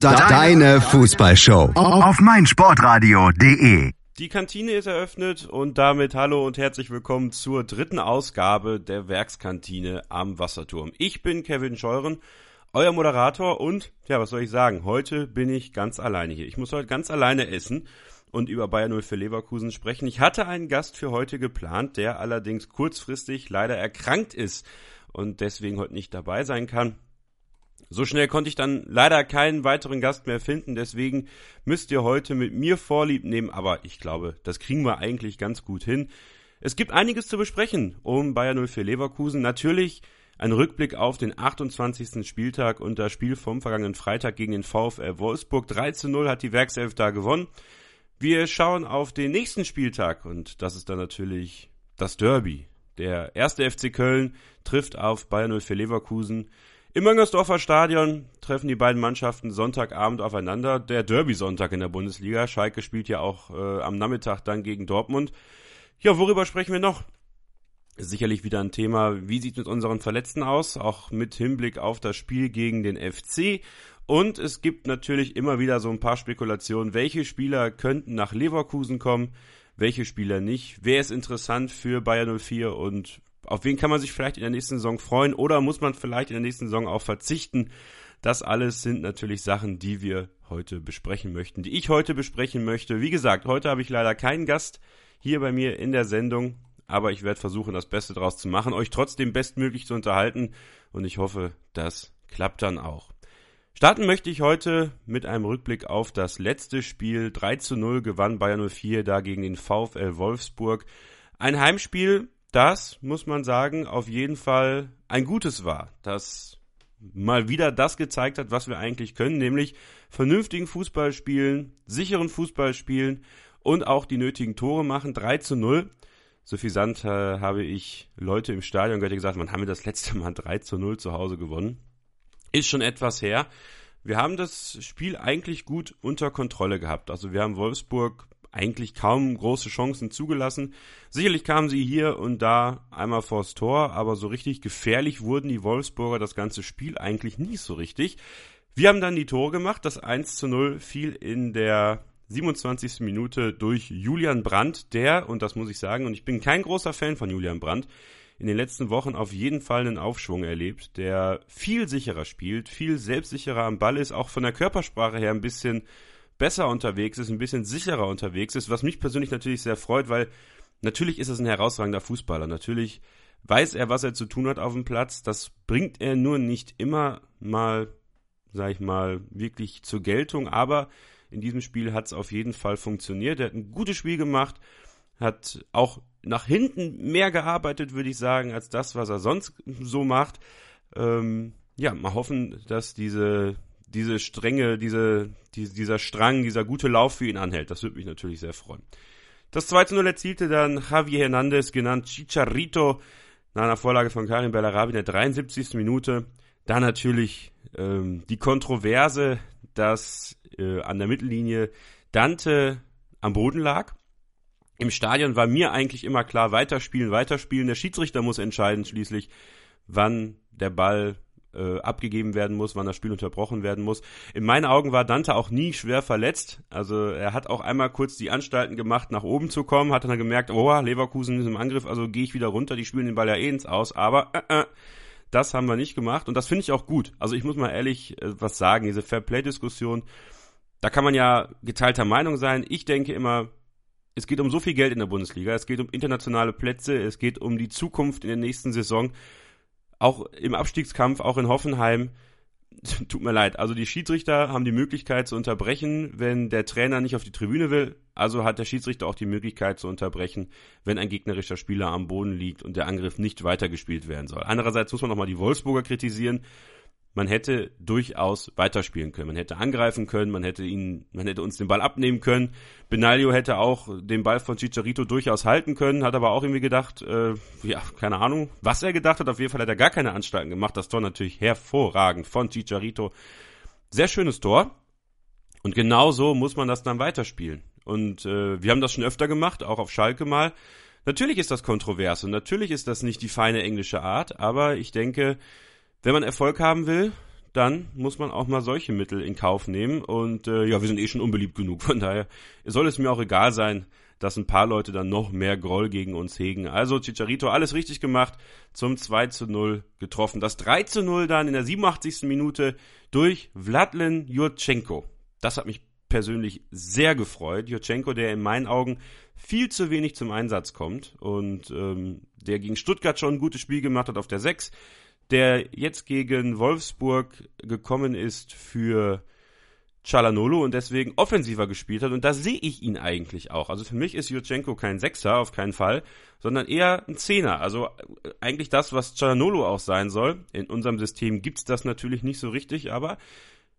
Deine Fußballshow auf meinsportradio.de. Die Kantine ist eröffnet und damit hallo und herzlich willkommen zur dritten Ausgabe der Werkskantine am Wasserturm. Ich bin Kevin Scheuren, euer Moderator und, ja, was soll ich sagen, heute bin ich ganz alleine hier. Ich muss heute ganz alleine essen und über Bayern 04 Leverkusen sprechen. Ich hatte einen Gast für heute geplant, der allerdings kurzfristig leider erkrankt ist und deswegen heute nicht dabei sein kann. So schnell konnte ich dann leider keinen weiteren Gast mehr finden, deswegen müsst ihr heute mit mir Vorlieb nehmen, aber ich glaube, das kriegen wir eigentlich ganz gut hin. Es gibt einiges zu besprechen um Bayern 04 Leverkusen. Natürlich ein Rückblick auf den 28. Spieltag und das Spiel vom vergangenen Freitag gegen den VfL Wolfsburg. 3 zu 0 hat die Werkself da gewonnen. Wir schauen auf den nächsten Spieltag und das ist dann natürlich das Derby. Der erste FC Köln trifft auf Bayern 04 Leverkusen. Im Möngersdorfer Stadion treffen die beiden Mannschaften Sonntagabend aufeinander. Der Derby-Sonntag in der Bundesliga. Schalke spielt ja auch äh, am Nachmittag dann gegen Dortmund. Ja, worüber sprechen wir noch? Sicherlich wieder ein Thema, wie sieht es mit unseren Verletzten aus, auch mit Hinblick auf das Spiel gegen den FC. Und es gibt natürlich immer wieder so ein paar Spekulationen, welche Spieler könnten nach Leverkusen kommen, welche Spieler nicht, wer ist interessant für Bayern 04 und auf wen kann man sich vielleicht in der nächsten Saison freuen oder muss man vielleicht in der nächsten Saison auch verzichten? Das alles sind natürlich Sachen, die wir heute besprechen möchten, die ich heute besprechen möchte. Wie gesagt, heute habe ich leider keinen Gast hier bei mir in der Sendung, aber ich werde versuchen, das Beste draus zu machen, euch trotzdem bestmöglich zu unterhalten und ich hoffe, das klappt dann auch. Starten möchte ich heute mit einem Rückblick auf das letzte Spiel. 3 zu 0 gewann Bayern 04 da gegen den VfL Wolfsburg. Ein Heimspiel, das, muss man sagen, auf jeden Fall ein gutes war, das mal wieder das gezeigt hat, was wir eigentlich können, nämlich vernünftigen Fußball spielen, sicheren Fußball spielen und auch die nötigen Tore machen. 3 zu 0. Suffisant äh, habe ich Leute im Stadion gehört, die gesagt haben, haben wir das letzte Mal 3 zu 0 zu Hause gewonnen. Ist schon etwas her. Wir haben das Spiel eigentlich gut unter Kontrolle gehabt. Also wir haben Wolfsburg eigentlich kaum große Chancen zugelassen. Sicherlich kamen sie hier und da einmal vors Tor, aber so richtig gefährlich wurden die Wolfsburger das ganze Spiel eigentlich nicht so richtig. Wir haben dann die Tore gemacht. Das 1 zu 0 fiel in der 27. Minute durch Julian Brandt, der, und das muss ich sagen, und ich bin kein großer Fan von Julian Brandt, in den letzten Wochen auf jeden Fall einen Aufschwung erlebt, der viel sicherer spielt, viel selbstsicherer am Ball ist, auch von der Körpersprache her ein bisschen besser unterwegs ist, ein bisschen sicherer unterwegs ist, was mich persönlich natürlich sehr freut, weil natürlich ist es ein herausragender Fußballer. Natürlich weiß er, was er zu tun hat auf dem Platz. Das bringt er nur nicht immer mal, sag ich mal, wirklich zur Geltung. Aber in diesem Spiel hat es auf jeden Fall funktioniert. Er hat ein gutes Spiel gemacht, hat auch nach hinten mehr gearbeitet, würde ich sagen, als das, was er sonst so macht. Ähm, ja, mal hoffen, dass diese diese Stränge, diese, die, dieser Strang, dieser gute Lauf für ihn anhält. Das würde mich natürlich sehr freuen. Das 2 zu 0 erzielte dann Javier Hernandez, genannt Chicharito, nach einer Vorlage von Karim Bellarabi in der 73. Minute. Da natürlich ähm, die Kontroverse, dass äh, an der Mittellinie Dante am Boden lag. Im Stadion war mir eigentlich immer klar, weiterspielen, weiterspielen. Der Schiedsrichter muss entscheiden schließlich, wann der Ball äh, abgegeben werden muss, wann das Spiel unterbrochen werden muss. In meinen Augen war Dante auch nie schwer verletzt. Also er hat auch einmal kurz die Anstalten gemacht, nach oben zu kommen, hat dann gemerkt, oh, Leverkusen ist im Angriff, also gehe ich wieder runter, die spielen den Ball ja eh ins Aus, aber äh, äh, das haben wir nicht gemacht und das finde ich auch gut. Also ich muss mal ehrlich äh, was sagen, diese Fairplay-Diskussion, da kann man ja geteilter Meinung sein. Ich denke immer, es geht um so viel Geld in der Bundesliga, es geht um internationale Plätze, es geht um die Zukunft in der nächsten Saison auch im Abstiegskampf, auch in Hoffenheim, tut mir leid. Also die Schiedsrichter haben die Möglichkeit zu unterbrechen, wenn der Trainer nicht auf die Tribüne will. Also hat der Schiedsrichter auch die Möglichkeit zu unterbrechen, wenn ein gegnerischer Spieler am Boden liegt und der Angriff nicht weitergespielt werden soll. Andererseits muss man nochmal die Wolfsburger kritisieren man hätte durchaus weiterspielen können. Man hätte angreifen können, man hätte ihn, man hätte uns den Ball abnehmen können. Benaglio hätte auch den Ball von Chicharito durchaus halten können, hat aber auch irgendwie gedacht, äh, ja, keine Ahnung, was er gedacht hat. Auf jeden Fall hat er gar keine Anstalten gemacht. Das Tor natürlich hervorragend von Chicharito. Sehr schönes Tor. Und genau so muss man das dann weiterspielen. Und äh, wir haben das schon öfter gemacht, auch auf Schalke mal. Natürlich ist das kontrovers und natürlich ist das nicht die feine englische Art, aber ich denke, wenn man Erfolg haben will, dann muss man auch mal solche Mittel in Kauf nehmen. Und äh, ja, wir sind eh schon unbeliebt genug. Von daher soll es mir auch egal sein, dass ein paar Leute dann noch mehr Groll gegen uns hegen. Also Chicharito alles richtig gemacht, zum 2 zu 0 getroffen. Das 3 zu 0 dann in der 87. Minute durch Vladlen Jurchenko. Das hat mich persönlich sehr gefreut. Jurchenko, der in meinen Augen viel zu wenig zum Einsatz kommt und ähm, der gegen Stuttgart schon ein gutes Spiel gemacht hat auf der 6, der jetzt gegen Wolfsburg gekommen ist für Chalanolo und deswegen offensiver gespielt hat. Und da sehe ich ihn eigentlich auch. Also für mich ist Jutschenko kein Sechser, auf keinen Fall, sondern eher ein Zehner. Also äh, eigentlich das, was Chalanolo auch sein soll. In unserem System gibt's das natürlich nicht so richtig, aber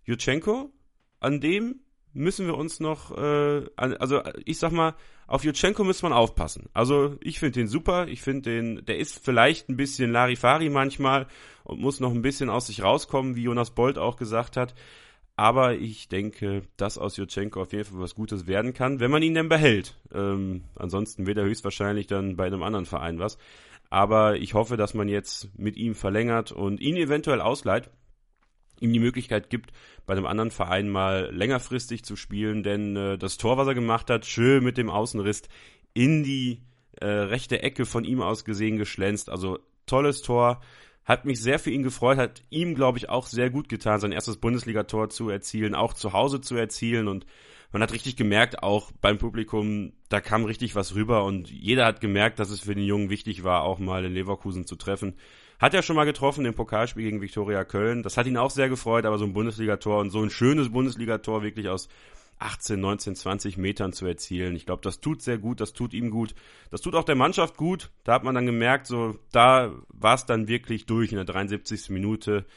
Jutschenko, an dem müssen wir uns noch, äh, also ich sag mal, auf Jutschenko muss man aufpassen. Also ich finde den super, ich finde den, der ist vielleicht ein bisschen Larifari manchmal und muss noch ein bisschen aus sich rauskommen, wie Jonas Bolt auch gesagt hat. Aber ich denke, dass aus Jutschenko auf jeden Fall was Gutes werden kann, wenn man ihn denn behält. Ähm, ansonsten wird er höchstwahrscheinlich dann bei einem anderen Verein was. Aber ich hoffe, dass man jetzt mit ihm verlängert und ihn eventuell ausleiht, ihm die Möglichkeit gibt, bei einem anderen Verein mal längerfristig zu spielen, denn äh, das Tor, was er gemacht hat, schön mit dem Außenriss in die äh, rechte Ecke von ihm aus gesehen geschlänzt. Also tolles Tor. Hat mich sehr für ihn gefreut, hat ihm, glaube ich, auch sehr gut getan, sein erstes Bundesligator zu erzielen, auch zu Hause zu erzielen und man hat richtig gemerkt, auch beim Publikum, da kam richtig was rüber und jeder hat gemerkt, dass es für den Jungen wichtig war, auch mal in Leverkusen zu treffen. Hat er schon mal getroffen im Pokalspiel gegen Viktoria Köln. Das hat ihn auch sehr gefreut, aber so ein Bundesligator und so ein schönes Bundesligator wirklich aus 18, 19, 20 Metern zu erzielen. Ich glaube, das tut sehr gut, das tut ihm gut. Das tut auch der Mannschaft gut. Da hat man dann gemerkt, so, da war es dann wirklich durch in der 73. Minute.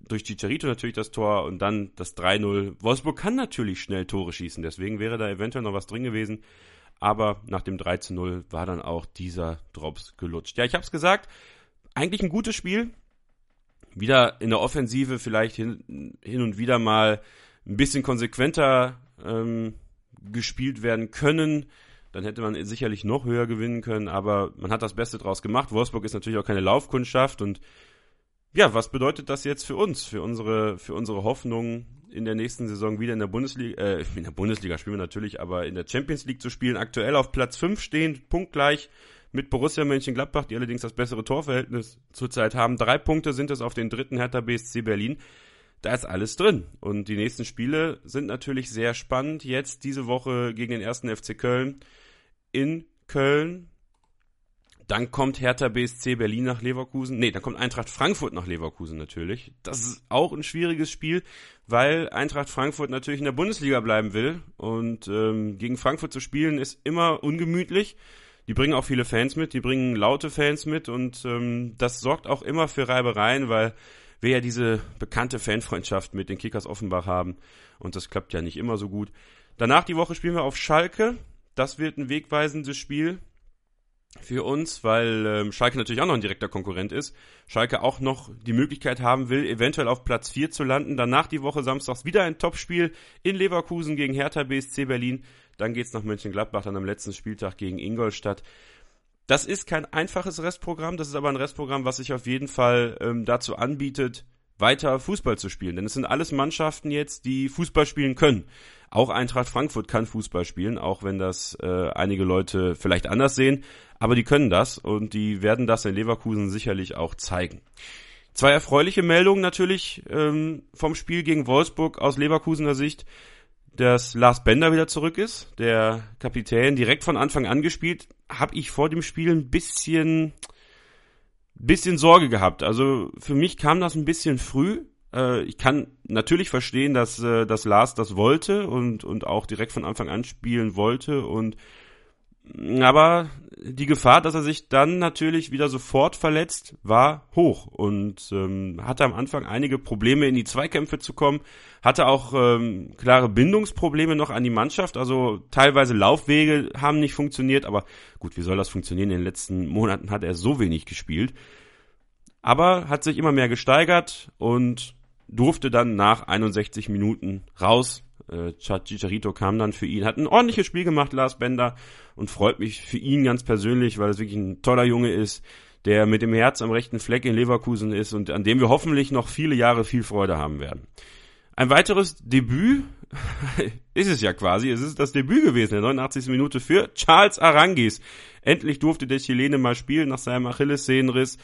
Durch Chicharito natürlich das Tor und dann das 3-0. Wolfsburg kann natürlich schnell Tore schießen, deswegen wäre da eventuell noch was drin gewesen. Aber nach dem 3-0 war dann auch dieser Drops gelutscht. Ja, ich habe es gesagt, eigentlich ein gutes Spiel. Wieder in der Offensive vielleicht hin, hin und wieder mal ein bisschen konsequenter ähm, gespielt werden können. Dann hätte man sicherlich noch höher gewinnen können, aber man hat das Beste draus gemacht. Wolfsburg ist natürlich auch keine Laufkundschaft und ja, was bedeutet das jetzt für uns, für unsere, für unsere Hoffnung, in der nächsten Saison wieder in der Bundesliga, äh, in der Bundesliga spielen wir natürlich, aber in der Champions League zu spielen, aktuell auf Platz 5 stehen, punktgleich mit Borussia Mönchengladbach, die allerdings das bessere Torverhältnis zurzeit haben. Drei Punkte sind es auf den dritten Hertha BSC Berlin da ist alles drin. Und die nächsten Spiele sind natürlich sehr spannend. Jetzt diese Woche gegen den ersten FC Köln in Köln. Dann kommt Hertha BSC Berlin nach Leverkusen. Nee, dann kommt Eintracht Frankfurt nach Leverkusen natürlich. Das ist auch ein schwieriges Spiel, weil Eintracht Frankfurt natürlich in der Bundesliga bleiben will. Und ähm, gegen Frankfurt zu spielen ist immer ungemütlich. Die bringen auch viele Fans mit, die bringen laute Fans mit und ähm, das sorgt auch immer für Reibereien, weil wir ja diese bekannte Fanfreundschaft mit den Kickers Offenbach haben und das klappt ja nicht immer so gut. Danach die Woche spielen wir auf Schalke. Das wird ein wegweisendes Spiel für uns, weil ähm, Schalke natürlich auch noch ein direkter Konkurrent ist. Schalke auch noch die Möglichkeit haben will, eventuell auf Platz 4 zu landen. Danach die Woche samstags wieder ein Topspiel in Leverkusen gegen Hertha BSC Berlin. Dann geht's nach Mönchengladbach dann am letzten Spieltag gegen Ingolstadt. Das ist kein einfaches Restprogramm, das ist aber ein Restprogramm, was sich auf jeden Fall ähm, dazu anbietet, weiter Fußball zu spielen. Denn es sind alles Mannschaften jetzt, die Fußball spielen können. Auch Eintracht Frankfurt kann Fußball spielen, auch wenn das äh, einige Leute vielleicht anders sehen. Aber die können das und die werden das in Leverkusen sicherlich auch zeigen. Zwei erfreuliche Meldungen natürlich ähm, vom Spiel gegen Wolfsburg aus Leverkusener Sicht dass Lars Bender wieder zurück ist, der Kapitän, direkt von Anfang an gespielt, habe ich vor dem Spiel ein bisschen, bisschen Sorge gehabt. Also für mich kam das ein bisschen früh. Äh, ich kann natürlich verstehen, dass, äh, dass Lars das wollte und, und auch direkt von Anfang an spielen wollte und aber die Gefahr, dass er sich dann natürlich wieder sofort verletzt, war hoch. Und ähm, hatte am Anfang einige Probleme in die Zweikämpfe zu kommen, hatte auch ähm, klare Bindungsprobleme noch an die Mannschaft, also teilweise Laufwege haben nicht funktioniert, aber gut, wie soll das funktionieren? In den letzten Monaten hat er so wenig gespielt, aber hat sich immer mehr gesteigert und durfte dann nach 61 Minuten raus äh, Chicharito kam dann für ihn, hat ein ordentliches Spiel gemacht, Lars Bender, und freut mich für ihn ganz persönlich, weil es wirklich ein toller Junge ist, der mit dem Herz am rechten Fleck in Leverkusen ist und an dem wir hoffentlich noch viele Jahre viel Freude haben werden. Ein weiteres Debüt ist es ja quasi. Es ist das Debüt gewesen, der 89. Minute für Charles Arangis. Endlich durfte der Chilene mal spielen nach seinem Achillessehnenriss.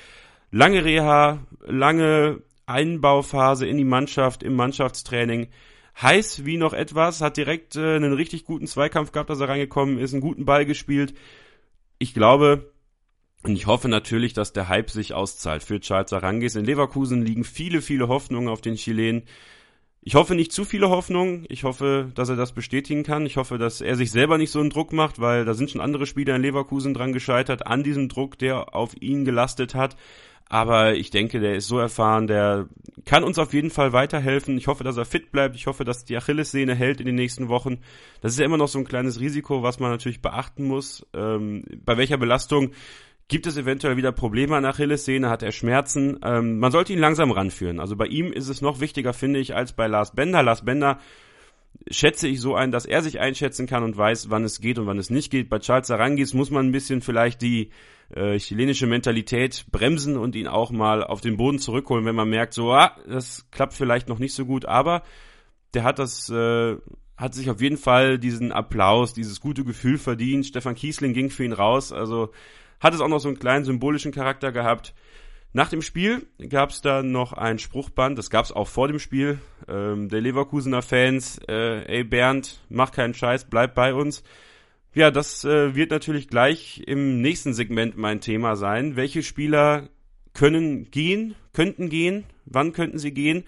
Lange Reha, lange Einbauphase in die Mannschaft, im Mannschaftstraining. Heiß wie noch etwas, hat direkt äh, einen richtig guten Zweikampf gehabt, dass er reingekommen ist, einen guten Ball gespielt. Ich glaube, und ich hoffe natürlich, dass der Hype sich auszahlt für Charles Arangis. In Leverkusen liegen viele, viele Hoffnungen auf den Chilen. Ich hoffe nicht zu viele Hoffnungen. Ich hoffe, dass er das bestätigen kann. Ich hoffe, dass er sich selber nicht so einen Druck macht, weil da sind schon andere Spieler in Leverkusen dran gescheitert, an diesem Druck, der auf ihn gelastet hat. Aber ich denke, der ist so erfahren, der kann uns auf jeden Fall weiterhelfen. Ich hoffe, dass er fit bleibt. Ich hoffe, dass die Achillessehne hält in den nächsten Wochen. Das ist ja immer noch so ein kleines Risiko, was man natürlich beachten muss. Ähm, bei welcher Belastung Gibt es eventuell wieder Probleme an Achillessehne? Hat er Schmerzen? Ähm, man sollte ihn langsam ranführen. Also bei ihm ist es noch wichtiger, finde ich, als bei Lars Bender. Lars Bender schätze ich so ein, dass er sich einschätzen kann und weiß, wann es geht und wann es nicht geht. Bei Charles Arangis muss man ein bisschen vielleicht die äh, chilenische Mentalität bremsen und ihn auch mal auf den Boden zurückholen, wenn man merkt, so, ah, das klappt vielleicht noch nicht so gut, aber der hat das, äh, hat sich auf jeden Fall diesen Applaus, dieses gute Gefühl verdient. Stefan Kiesling ging für ihn raus, also hat es auch noch so einen kleinen symbolischen Charakter gehabt. Nach dem Spiel gab es dann noch ein Spruchband, das gab es auch vor dem Spiel, ähm, der Leverkusener Fans, äh, ey Bernd, mach keinen Scheiß, bleib bei uns. Ja, das äh, wird natürlich gleich im nächsten Segment mein Thema sein. Welche Spieler können gehen, könnten gehen, wann könnten sie gehen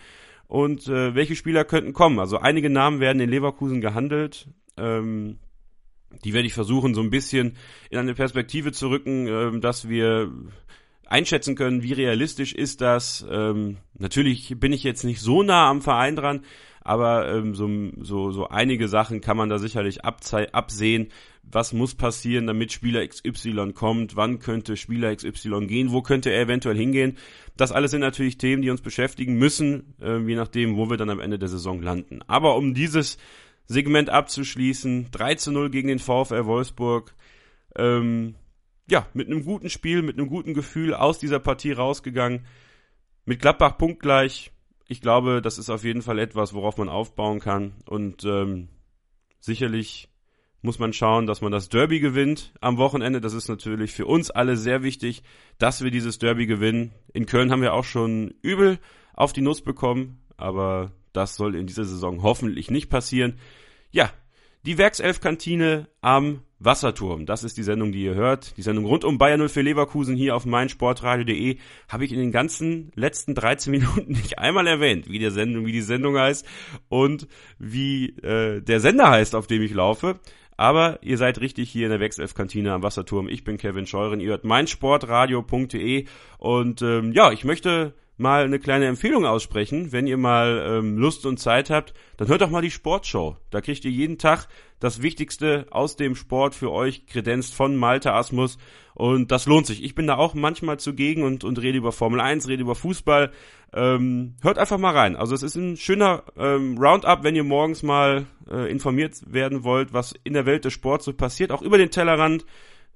und äh, welche Spieler könnten kommen? Also einige Namen werden in Leverkusen gehandelt. Ähm, die werde ich versuchen, so ein bisschen in eine Perspektive zu rücken, äh, dass wir einschätzen können, wie realistisch ist das. Ähm, natürlich bin ich jetzt nicht so nah am Verein dran, aber ähm, so, so, so einige Sachen kann man da sicherlich absehen. Was muss passieren, damit Spieler XY kommt? Wann könnte Spieler XY gehen? Wo könnte er eventuell hingehen? Das alles sind natürlich Themen, die uns beschäftigen müssen, äh, je nachdem, wo wir dann am Ende der Saison landen. Aber um dieses Segment abzuschließen. 3 zu 0 gegen den VfL Wolfsburg. Ähm, ja, mit einem guten Spiel, mit einem guten Gefühl aus dieser Partie rausgegangen. Mit Gladbach punktgleich. Ich glaube, das ist auf jeden Fall etwas, worauf man aufbauen kann. Und ähm, sicherlich muss man schauen, dass man das Derby gewinnt am Wochenende. Das ist natürlich für uns alle sehr wichtig, dass wir dieses Derby gewinnen. In Köln haben wir auch schon übel auf die Nuss bekommen, aber das soll in dieser Saison hoffentlich nicht passieren. Ja, die Werkself-Kantine am Wasserturm. Das ist die Sendung, die ihr hört. Die Sendung rund um Bayern 04 Leverkusen hier auf meinsportradio.de habe ich in den ganzen letzten 13 Minuten nicht einmal erwähnt, wie der Sendung, wie die Sendung heißt und wie äh, der Sender heißt, auf dem ich laufe. Aber ihr seid richtig hier in der Werkself-Kantine am Wasserturm. Ich bin Kevin Scheuren. Ihr hört meinsportradio.de und ähm, ja, ich möchte mal eine kleine Empfehlung aussprechen. Wenn ihr mal ähm, Lust und Zeit habt, dann hört doch mal die Sportshow. Da kriegt ihr jeden Tag das Wichtigste aus dem Sport für euch kredenzt von Malte Asmus. Und das lohnt sich. Ich bin da auch manchmal zugegen und, und rede über Formel 1, rede über Fußball. Ähm, hört einfach mal rein. Also es ist ein schöner ähm, Roundup, wenn ihr morgens mal äh, informiert werden wollt, was in der Welt des Sports so passiert, auch über den Tellerrand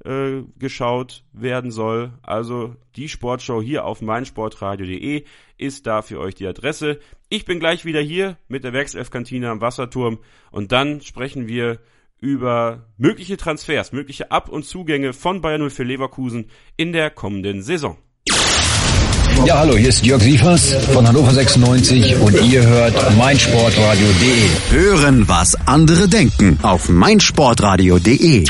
äh, geschaut werden soll. Also die Sportshow hier auf meinsportradio.de ist da für euch die Adresse. Ich bin gleich wieder hier mit der Werkself-Kantine am Wasserturm und dann sprechen wir über mögliche Transfers, mögliche Ab- und Zugänge von Bayern 0 für Leverkusen in der kommenden Saison. Ja, hallo, hier ist Jörg Sievers von Hannover 96 und ihr hört meinsportradio.de. Hören, was andere denken auf meinsportradio.de.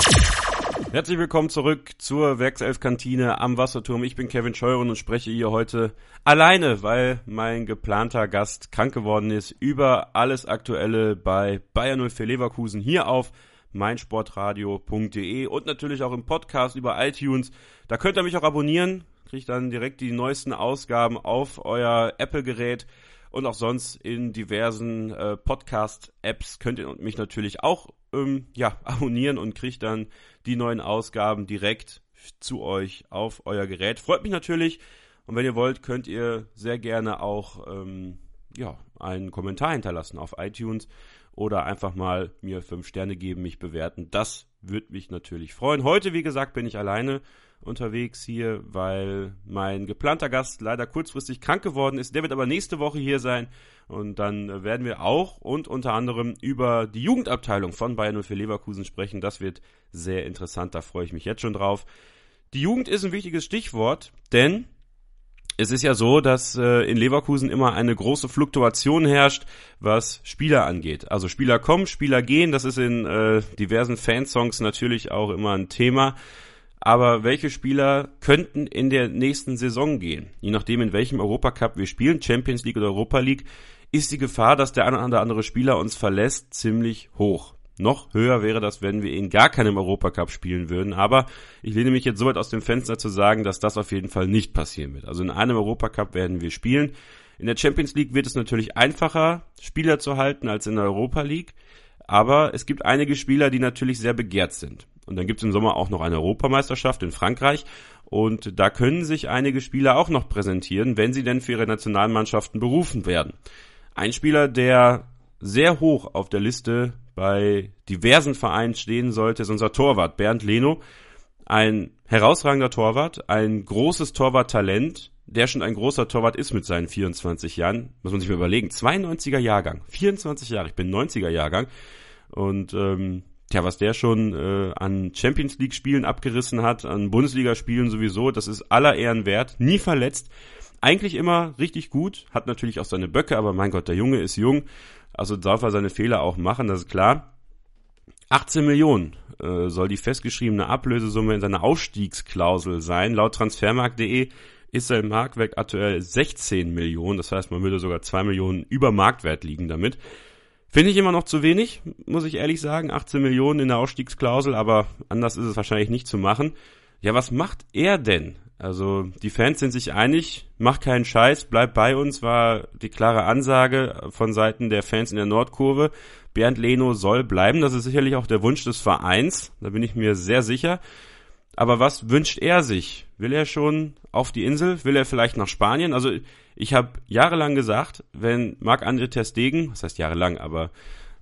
Herzlich willkommen zurück zur Werkself-Kantine am Wasserturm. Ich bin Kevin Scheuren und spreche hier heute alleine, weil mein geplanter Gast krank geworden ist, über alles Aktuelle bei Bayern 04 Leverkusen hier auf meinsportradio.de und natürlich auch im Podcast über iTunes. Da könnt ihr mich auch abonnieren, kriegt dann direkt die neuesten Ausgaben auf euer Apple-Gerät und auch sonst in diversen äh, Podcast-Apps könnt ihr mich natürlich auch ähm, ja, abonnieren und kriegt dann die neuen Ausgaben direkt zu euch auf euer Gerät. Freut mich natürlich. Und wenn ihr wollt, könnt ihr sehr gerne auch ähm, ja, einen Kommentar hinterlassen auf iTunes oder einfach mal mir fünf Sterne geben, mich bewerten. Das Würde mich natürlich freuen. Heute, wie gesagt, bin ich alleine unterwegs hier, weil mein geplanter Gast leider kurzfristig krank geworden ist. Der wird aber nächste Woche hier sein und dann werden wir auch und unter anderem über die Jugendabteilung von Bayern 04 Leverkusen sprechen. Das wird sehr interessant, da freue ich mich jetzt schon drauf. Die Jugend ist ein wichtiges Stichwort, denn es ist ja so, dass äh, in Leverkusen immer eine große Fluktuation herrscht, was Spieler angeht. Also Spieler kommen, Spieler gehen, das ist in äh, diversen Fansongs natürlich auch immer ein Thema. Aber welche Spieler könnten in der nächsten Saison gehen? Je nachdem, in welchem Europacup wir spielen, Champions League oder Europa League, ist die Gefahr, dass der eine oder andere Spieler uns verlässt, ziemlich hoch. Noch höher wäre das, wenn wir in gar keinem Europacup spielen würden. Aber ich lehne mich jetzt so weit aus dem Fenster zu sagen, dass das auf jeden Fall nicht passieren wird. Also in einem Europacup werden wir spielen. In der Champions League wird es natürlich einfacher, Spieler zu halten als in der Europa League. Aber es gibt einige Spieler, die natürlich sehr begehrt sind. Und dann gibt es im Sommer auch noch eine Europameisterschaft in Frankreich. Und da können sich einige Spieler auch noch präsentieren, wenn sie denn für ihre Nationalmannschaften berufen werden. Ein Spieler, der sehr hoch auf der Liste bei diversen Vereinen stehen sollte, ist unser Torwart Bernd Leno. Ein herausragender Torwart, ein großes Torwarttalent, der schon ein großer Torwart ist mit seinen 24 Jahren. Muss man sich mal überlegen. 92er Jahrgang, 24 Jahre, ich bin 90er Jahrgang. Und ähm, Tja, was der schon äh, an Champions League Spielen abgerissen hat, an Bundesliga Spielen sowieso, das ist aller Ehren wert, nie verletzt, eigentlich immer richtig gut, hat natürlich auch seine Böcke, aber mein Gott, der Junge ist jung also darf er seine Fehler auch machen, das ist klar. 18 Millionen äh, soll die festgeschriebene Ablösesumme in seiner Ausstiegsklausel sein. Laut transfermarkt.de ist sein Marktwert aktuell 16 Millionen. Das heißt, man würde sogar 2 Millionen über Marktwert liegen damit. Finde ich immer noch zu wenig, muss ich ehrlich sagen. 18 Millionen in der Ausstiegsklausel, aber anders ist es wahrscheinlich nicht zu machen. Ja, was macht er denn? Also die Fans sind sich einig, mach keinen Scheiß, bleib bei uns, war die klare Ansage von Seiten der Fans in der Nordkurve. Bernd Leno soll bleiben, das ist sicherlich auch der Wunsch des Vereins, da bin ich mir sehr sicher. Aber was wünscht er sich? Will er schon auf die Insel? Will er vielleicht nach Spanien? Also ich habe jahrelang gesagt, wenn Marc-André Terstegen, das heißt jahrelang, aber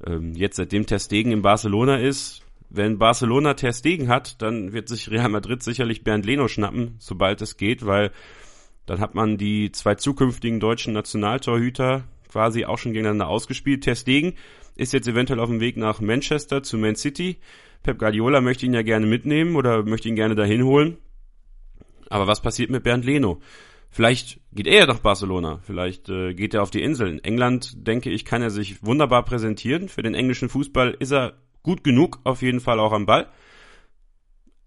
ähm, jetzt seitdem Terstegen in Barcelona ist, wenn Barcelona Ter Stegen hat, dann wird sich Real Madrid sicherlich Bernd Leno schnappen, sobald es geht, weil dann hat man die zwei zukünftigen deutschen Nationaltorhüter quasi auch schon gegeneinander ausgespielt. Ter Stegen ist jetzt eventuell auf dem Weg nach Manchester zu Man City. Pep Guardiola möchte ihn ja gerne mitnehmen oder möchte ihn gerne dahin holen. Aber was passiert mit Bernd Leno? Vielleicht geht er nach Barcelona, vielleicht äh, geht er auf die Insel. In England, denke ich, kann er sich wunderbar präsentieren. Für den englischen Fußball ist er gut genug, auf jeden Fall auch am Ball.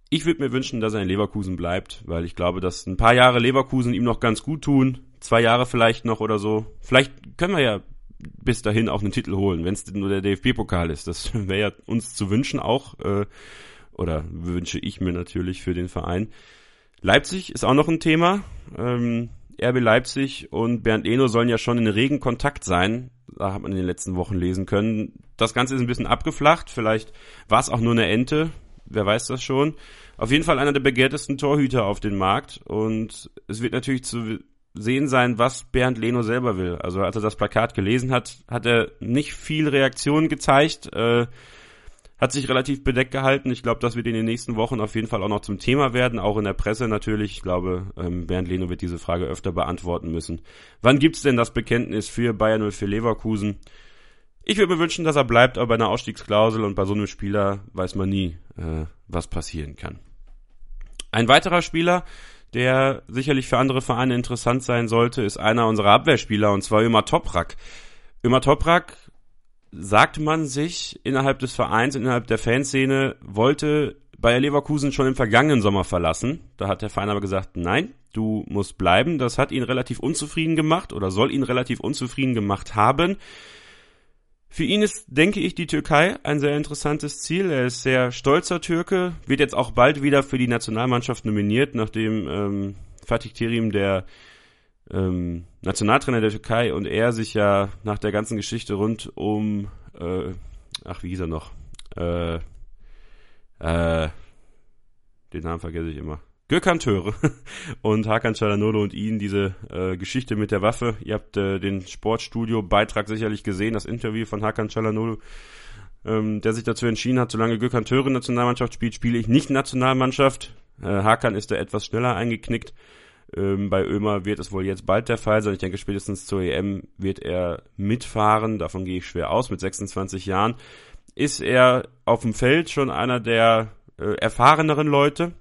Ich würde mir wünschen, dass er in Leverkusen bleibt, weil ich glaube, dass ein paar Jahre Leverkusen ihm noch ganz gut tun. Zwei Jahre vielleicht noch oder so. Vielleicht können wir ja bis dahin auch einen Titel holen, wenn es nur der DFB-Pokal ist. Das wäre ja uns zu wünschen auch. Äh, oder wünsche ich mir natürlich für den Verein. Leipzig ist auch noch ein Thema. Ähm, RB Leipzig und Bernd Eno sollen ja schon in regen Kontakt sein. Da hat man in den letzten Wochen lesen können. Das Ganze ist ein bisschen abgeflacht. Vielleicht war es auch nur eine Ente. Wer weiß das schon. Auf jeden Fall einer der begehrtesten Torhüter auf den Markt. Und es wird natürlich zu sehen sein, was Bernd Leno selber will. Also als er das Plakat gelesen hat, hat er nicht viel Reaktion gezeigt. Äh, hat sich relativ bedeckt gehalten. Ich glaube, das wird in den nächsten Wochen auf jeden Fall auch noch zum Thema werden, auch in der Presse natürlich. Ich glaube, ähm, Bernd Leno wird diese Frage öfter beantworten müssen. Wann gibt's denn das Bekenntnis für Bayern 04 Leverkusen? Ich würde mir wünschen, dass er bleibt, aber bei einer Ausstiegsklausel und bei so einem Spieler weiß man nie, äh, was passieren kann. Ein weiterer Spieler, der sicherlich für andere Vereine interessant sein sollte, ist einer unserer Abwehrspieler und zwar Ömer Toprak. Ömer Toprak sagt man sich innerhalb des Vereins, innerhalb der Fanszene, wollte Bayer Leverkusen schon im vergangenen Sommer verlassen. Da hat der Verein aber gesagt, nein, du musst bleiben. Das hat ihn relativ unzufrieden gemacht oder soll ihn relativ unzufrieden gemacht haben. Für ihn ist, denke ich, die Türkei ein sehr interessantes Ziel. Er ist sehr stolzer Türke, wird jetzt auch bald wieder für die Nationalmannschaft nominiert, nachdem ähm, Fatih Terim der ähm, Nationaltrainer der Türkei und er sich ja nach der ganzen Geschichte rund um, äh, ach, wie hieß er noch? Äh, äh, den Namen vergesse ich immer. Gökhan Töre und Hakan Çalhanoğlu und ihn diese äh, Geschichte mit der Waffe. Ihr habt äh, den Sportstudio-Beitrag sicherlich gesehen, das Interview von Hakan Çalhanoğlu. ähm, der sich dazu entschieden hat, solange Gökhan Töre Nationalmannschaft spielt, spiele ich nicht Nationalmannschaft. Äh, Hakan ist da etwas schneller eingeknickt. Ähm, bei Ömer wird es wohl jetzt bald der Fall sein. Ich denke, spätestens zur EM wird er mitfahren. Davon gehe ich schwer aus. Mit 26 Jahren ist er auf dem Feld schon einer der äh, erfahreneren Leute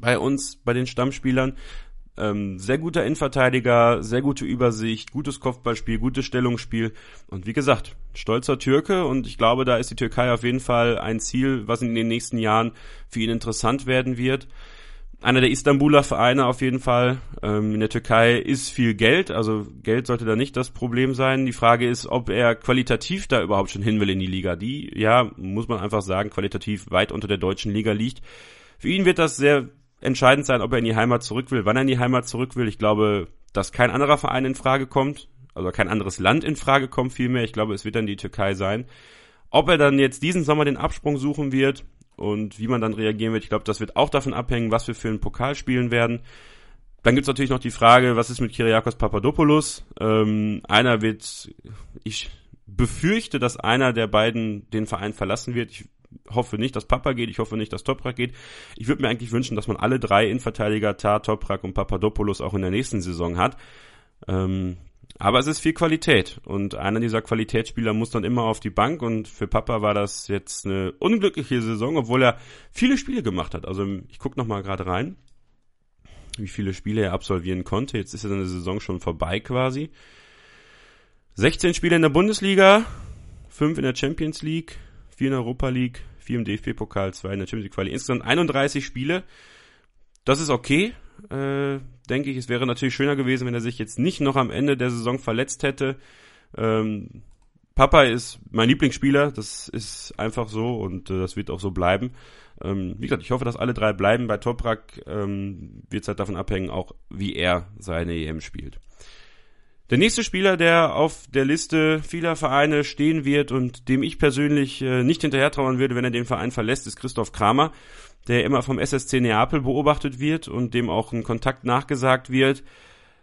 bei uns, bei den Stammspielern. Ähm, sehr guter Innenverteidiger, sehr gute Übersicht, gutes Kopfballspiel, gutes Stellungsspiel und wie gesagt, stolzer Türke und ich glaube, da ist die Türkei auf jeden Fall ein Ziel, was in den nächsten Jahren für ihn interessant werden wird einer der Istanbuler Vereine auf jeden Fall. Ähm, in der Türkei ist viel Geld, also Geld sollte da nicht das Problem sein. Die Frage ist, ob er qualitativ da überhaupt schon hin will in die Liga. Die, ja, muss man einfach sagen, qualitativ weit unter der deutschen Liga liegt. Für ihn wird das sehr entscheidend sein, ob er in die Heimat zurück will, wann er in die Heimat zurück will. Ich glaube, dass kein anderer Verein in Frage kommt, also kein anderes Land in Frage kommt vielmehr. Ich glaube, es wird dann die Türkei sein. Ob er dann jetzt diesen Sommer den Absprung suchen wird, und wie man dann reagieren wird. Ich glaube, das wird auch davon abhängen, was wir für einen Pokal spielen werden. Dann gibt's natürlich noch die Frage, was ist mit Kyriakos Papadopoulos? Ähm, einer wird, ich befürchte, dass einer der beiden den Verein verlassen wird. Ich hoffe nicht, dass Papa geht, ich hoffe nicht, dass Toprak geht. Ich würde mir eigentlich wünschen, dass man alle drei Innenverteidiger, Tar, Toprak und Papadopoulos auch in der nächsten Saison hat. Ähm, aber es ist viel Qualität und einer dieser Qualitätsspieler muss dann immer auf die Bank und für Papa war das jetzt eine unglückliche Saison, obwohl er viele Spiele gemacht hat. Also ich gucke nochmal gerade rein, wie viele Spiele er absolvieren konnte. Jetzt ist ja seine Saison schon vorbei quasi. 16 Spiele in der Bundesliga, 5 in der Champions League, 4 in der Europa League, 4 im DFB-Pokal, 2 in der Champions League Quali. Insgesamt 31 Spiele. Das ist okay äh, denke ich. Es wäre natürlich schöner gewesen, wenn er sich jetzt nicht noch am Ende der Saison verletzt hätte. Ähm, Papa ist mein Lieblingsspieler, das ist einfach so und äh, das wird auch so bleiben. Ähm, wie gesagt, ich hoffe, dass alle drei bleiben. Bei Toprak ähm, wird es halt davon abhängen, auch wie er seine EM spielt. Der nächste Spieler, der auf der Liste vieler Vereine stehen wird und dem ich persönlich äh, nicht hinterher trauern würde, wenn er den Verein verlässt, ist Christoph Kramer der immer vom SSC Neapel beobachtet wird und dem auch ein Kontakt nachgesagt wird.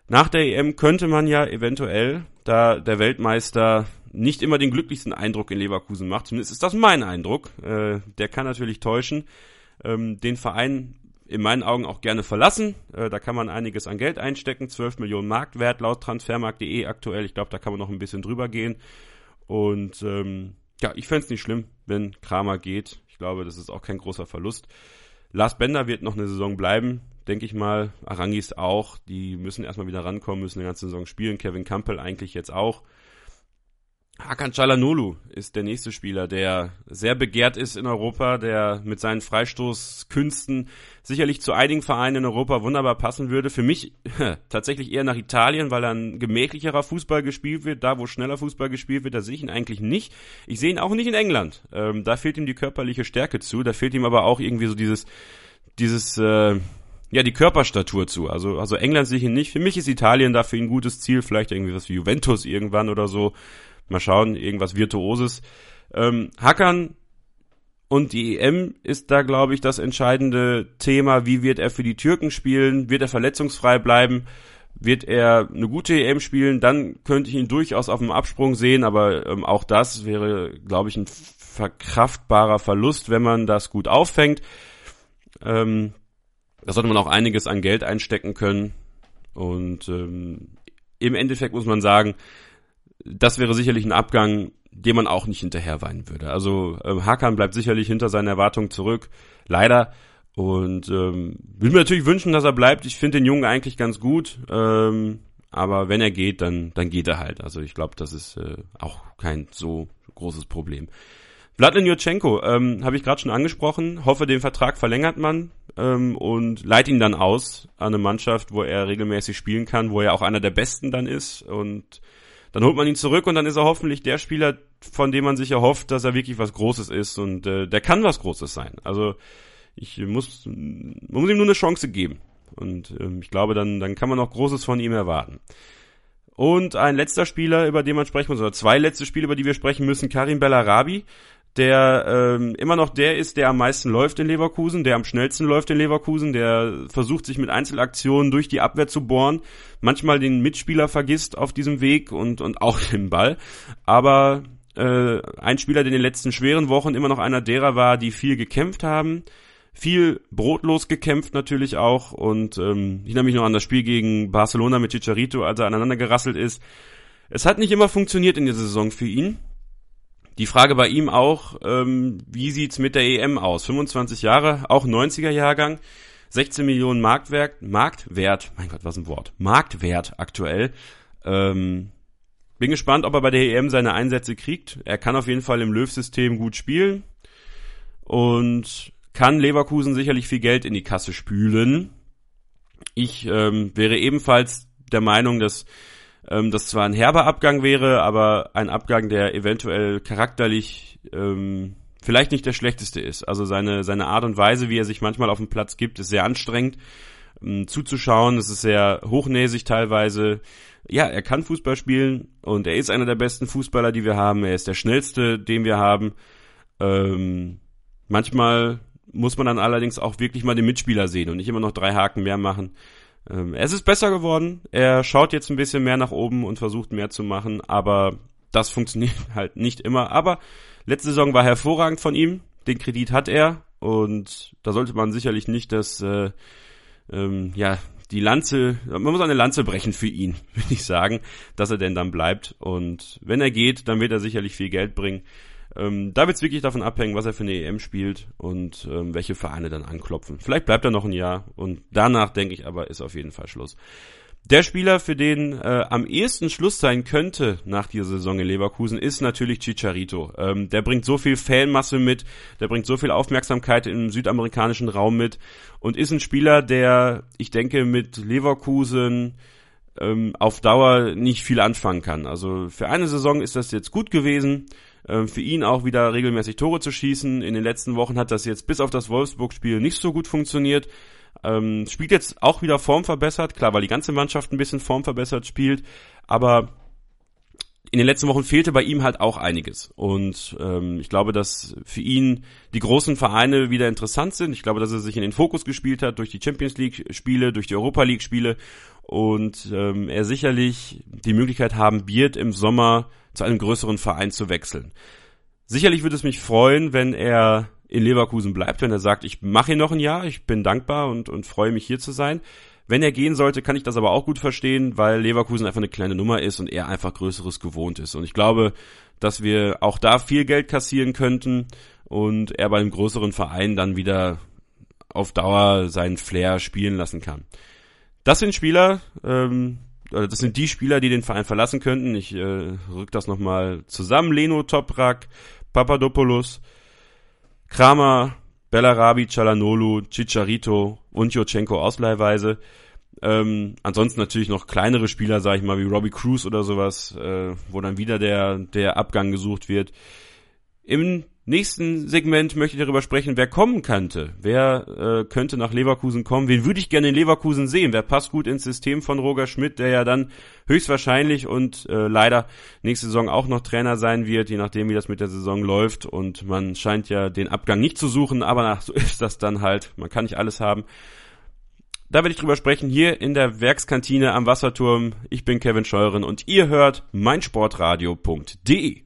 Nach der EM könnte man ja eventuell, da der Weltmeister nicht immer den glücklichsten Eindruck in Leverkusen macht, zumindest ist das mein Eindruck, äh, der kann natürlich täuschen, ähm, den Verein in meinen Augen auch gerne verlassen. Äh, da kann man einiges an Geld einstecken, 12 Millionen Marktwert laut transfermarkt.de aktuell. Ich glaube, da kann man noch ein bisschen drüber gehen. Und ähm, ja, ich fände es nicht schlimm, wenn Kramer geht. Ich glaube, das ist auch kein großer Verlust. Lars Bender wird noch eine Saison bleiben, denke ich mal. Arangis auch. Die müssen erstmal wieder rankommen, müssen eine ganze Saison spielen. Kevin Campbell eigentlich jetzt auch. Hakan Çalhanoğlu ist der nächste Spieler, der sehr begehrt ist in Europa, der mit seinen Freistoßkünsten sicherlich zu einigen Vereinen in Europa wunderbar passen würde. Für mich tatsächlich eher nach Italien, weil dann gemächlicherer Fußball gespielt wird. Da, wo schneller Fußball gespielt wird, da sehe ich ihn eigentlich nicht. Ich sehe ihn auch nicht in England. Ähm, da fehlt ihm die körperliche Stärke zu. Da fehlt ihm aber auch irgendwie so dieses, dieses, äh, ja, die Körperstatur zu. Also, also England sehe ich ihn nicht. Für mich ist Italien da für ihn ein gutes Ziel. Vielleicht irgendwie was wie Juventus irgendwann oder so. Mal schauen, irgendwas Virtuoses. Ähm, Hackern und die EM ist da, glaube ich, das entscheidende Thema. Wie wird er für die Türken spielen? Wird er verletzungsfrei bleiben? Wird er eine gute EM spielen? Dann könnte ich ihn durchaus auf dem Absprung sehen, aber ähm, auch das wäre, glaube ich, ein verkraftbarer Verlust, wenn man das gut auffängt. Ähm, da sollte man auch einiges an Geld einstecken können. Und ähm, im Endeffekt muss man sagen, das wäre sicherlich ein Abgang, dem man auch nicht hinterher weinen würde. Also ähm, Hakan bleibt sicherlich hinter seinen Erwartungen zurück, leider. Und ähm, will mir natürlich wünschen, dass er bleibt. Ich finde den Jungen eigentlich ganz gut. Ähm, aber wenn er geht, dann, dann geht er halt. Also ich glaube, das ist äh, auch kein so großes Problem. Vladimir Jurchenko, ähm, habe ich gerade schon angesprochen. Hoffe, den Vertrag verlängert man ähm, und leiht ihn dann aus an eine Mannschaft, wo er regelmäßig spielen kann, wo er auch einer der Besten dann ist. Und dann holt man ihn zurück und dann ist er hoffentlich der Spieler, von dem man sich erhofft, dass er wirklich was Großes ist und äh, der kann was Großes sein. Also ich muss, man muss ihm nur eine Chance geben und ähm, ich glaube, dann, dann kann man auch Großes von ihm erwarten. Und ein letzter Spieler, über den man sprechen muss, oder zwei letzte Spiele, über die wir sprechen müssen, Karim Bellarabi der ähm, immer noch der ist, der am meisten läuft in Leverkusen, der am schnellsten läuft in Leverkusen, der versucht sich mit Einzelaktionen durch die Abwehr zu bohren, manchmal den Mitspieler vergisst auf diesem Weg und, und auch den Ball. Aber äh, ein Spieler, der in den letzten schweren Wochen immer noch einer derer war, die viel gekämpft haben. Viel brotlos gekämpft natürlich auch und ähm, ich erinnere mich noch an das Spiel gegen Barcelona mit Chicharito, als er aneinander gerasselt ist. Es hat nicht immer funktioniert in der Saison für ihn. Die Frage bei ihm auch, ähm, wie sieht's mit der EM aus? 25 Jahre, auch 90er Jahrgang, 16 Millionen Marktwert, Marktwert, mein Gott, was ein Wort, Marktwert aktuell. Ähm, bin gespannt, ob er bei der EM seine Einsätze kriegt. Er kann auf jeden Fall im Löw-System gut spielen und kann Leverkusen sicherlich viel Geld in die Kasse spülen. Ich ähm, wäre ebenfalls der Meinung, dass ähm, das zwar ein herber Abgang wäre, aber ein Abgang, der eventuell charakterlich ähm, vielleicht nicht der schlechteste ist. Also seine, seine Art und Weise, wie er sich manchmal auf dem Platz gibt, ist sehr anstrengend ähm, zuzuschauen. Es ist sehr hochnäsig teilweise ja, er kann Fußball spielen und er ist einer der besten Fußballer, die wir haben. Er ist der schnellste, den wir haben. Ähm, manchmal muss man dann allerdings auch wirklich mal den Mitspieler sehen und nicht immer noch drei Haken mehr machen. Ähm, es ist besser geworden. Er schaut jetzt ein bisschen mehr nach oben und versucht mehr zu machen, aber das funktioniert halt nicht immer. Aber letzte Saison war hervorragend von ihm. Den Kredit hat er und da sollte man sicherlich nicht das äh, ähm, ja die Lanze, man muss eine Lanze brechen für ihn, würde ich sagen, dass er denn dann bleibt. Und wenn er geht, dann wird er sicherlich viel Geld bringen. Ähm, da wird es wirklich davon abhängen, was er für eine EM spielt und ähm, welche Vereine dann anklopfen. Vielleicht bleibt er noch ein Jahr und danach denke ich aber, ist auf jeden Fall Schluss. Der Spieler, für den äh, am ehesten Schluss sein könnte nach dieser Saison in Leverkusen, ist natürlich Chicharito. Ähm, der bringt so viel Fanmasse mit, der bringt so viel Aufmerksamkeit im südamerikanischen Raum mit und ist ein Spieler, der, ich denke, mit Leverkusen ähm, auf Dauer nicht viel anfangen kann. Also für eine Saison ist das jetzt gut gewesen. Ähm, für ihn auch wieder regelmäßig Tore zu schießen. In den letzten Wochen hat das jetzt bis auf das Wolfsburg-Spiel nicht so gut funktioniert. Ähm, spielt jetzt auch wieder Form verbessert, klar, weil die ganze Mannschaft ein bisschen Form verbessert spielt, aber in den letzten Wochen fehlte bei ihm halt auch einiges. Und ähm, ich glaube, dass für ihn die großen Vereine wieder interessant sind. Ich glaube, dass er sich in den Fokus gespielt hat durch die Champions League-Spiele, durch die Europa League-Spiele und ähm, er sicherlich die Möglichkeit haben wird, im Sommer zu einem größeren Verein zu wechseln. Sicherlich würde es mich freuen, wenn er in Leverkusen bleibt, wenn er sagt, ich mache hier noch ein Jahr, ich bin dankbar und, und freue mich hier zu sein. Wenn er gehen sollte, kann ich das aber auch gut verstehen, weil Leverkusen einfach eine kleine Nummer ist und er einfach Größeres gewohnt ist. Und ich glaube, dass wir auch da viel Geld kassieren könnten und er bei einem größeren Verein dann wieder auf Dauer seinen Flair spielen lassen kann. Das sind Spieler, ähm, oder das sind die Spieler, die den Verein verlassen könnten. Ich äh, rück das nochmal zusammen. Leno, Toprak, Papadopoulos, Kramer, Bellarabi, Chalanolu, Chicharito und Jochenko ausleihweise. Ähm, ansonsten natürlich noch kleinere Spieler, sag ich mal, wie Robbie Cruz oder sowas, äh, wo dann wieder der, der Abgang gesucht wird. Im nächsten Segment möchte ich darüber sprechen, wer kommen könnte. Wer äh, könnte nach Leverkusen kommen? Wen würde ich gerne in Leverkusen sehen? Wer passt gut ins System von Roger Schmidt, der ja dann höchstwahrscheinlich und äh, leider nächste Saison auch noch Trainer sein wird, je nachdem, wie das mit der Saison läuft. Und man scheint ja den Abgang nicht zu suchen, aber nach, so ist das dann halt. Man kann nicht alles haben. Da werde ich drüber sprechen, hier in der Werkskantine am Wasserturm. Ich bin Kevin Scheuren und ihr hört meinsportradio.de.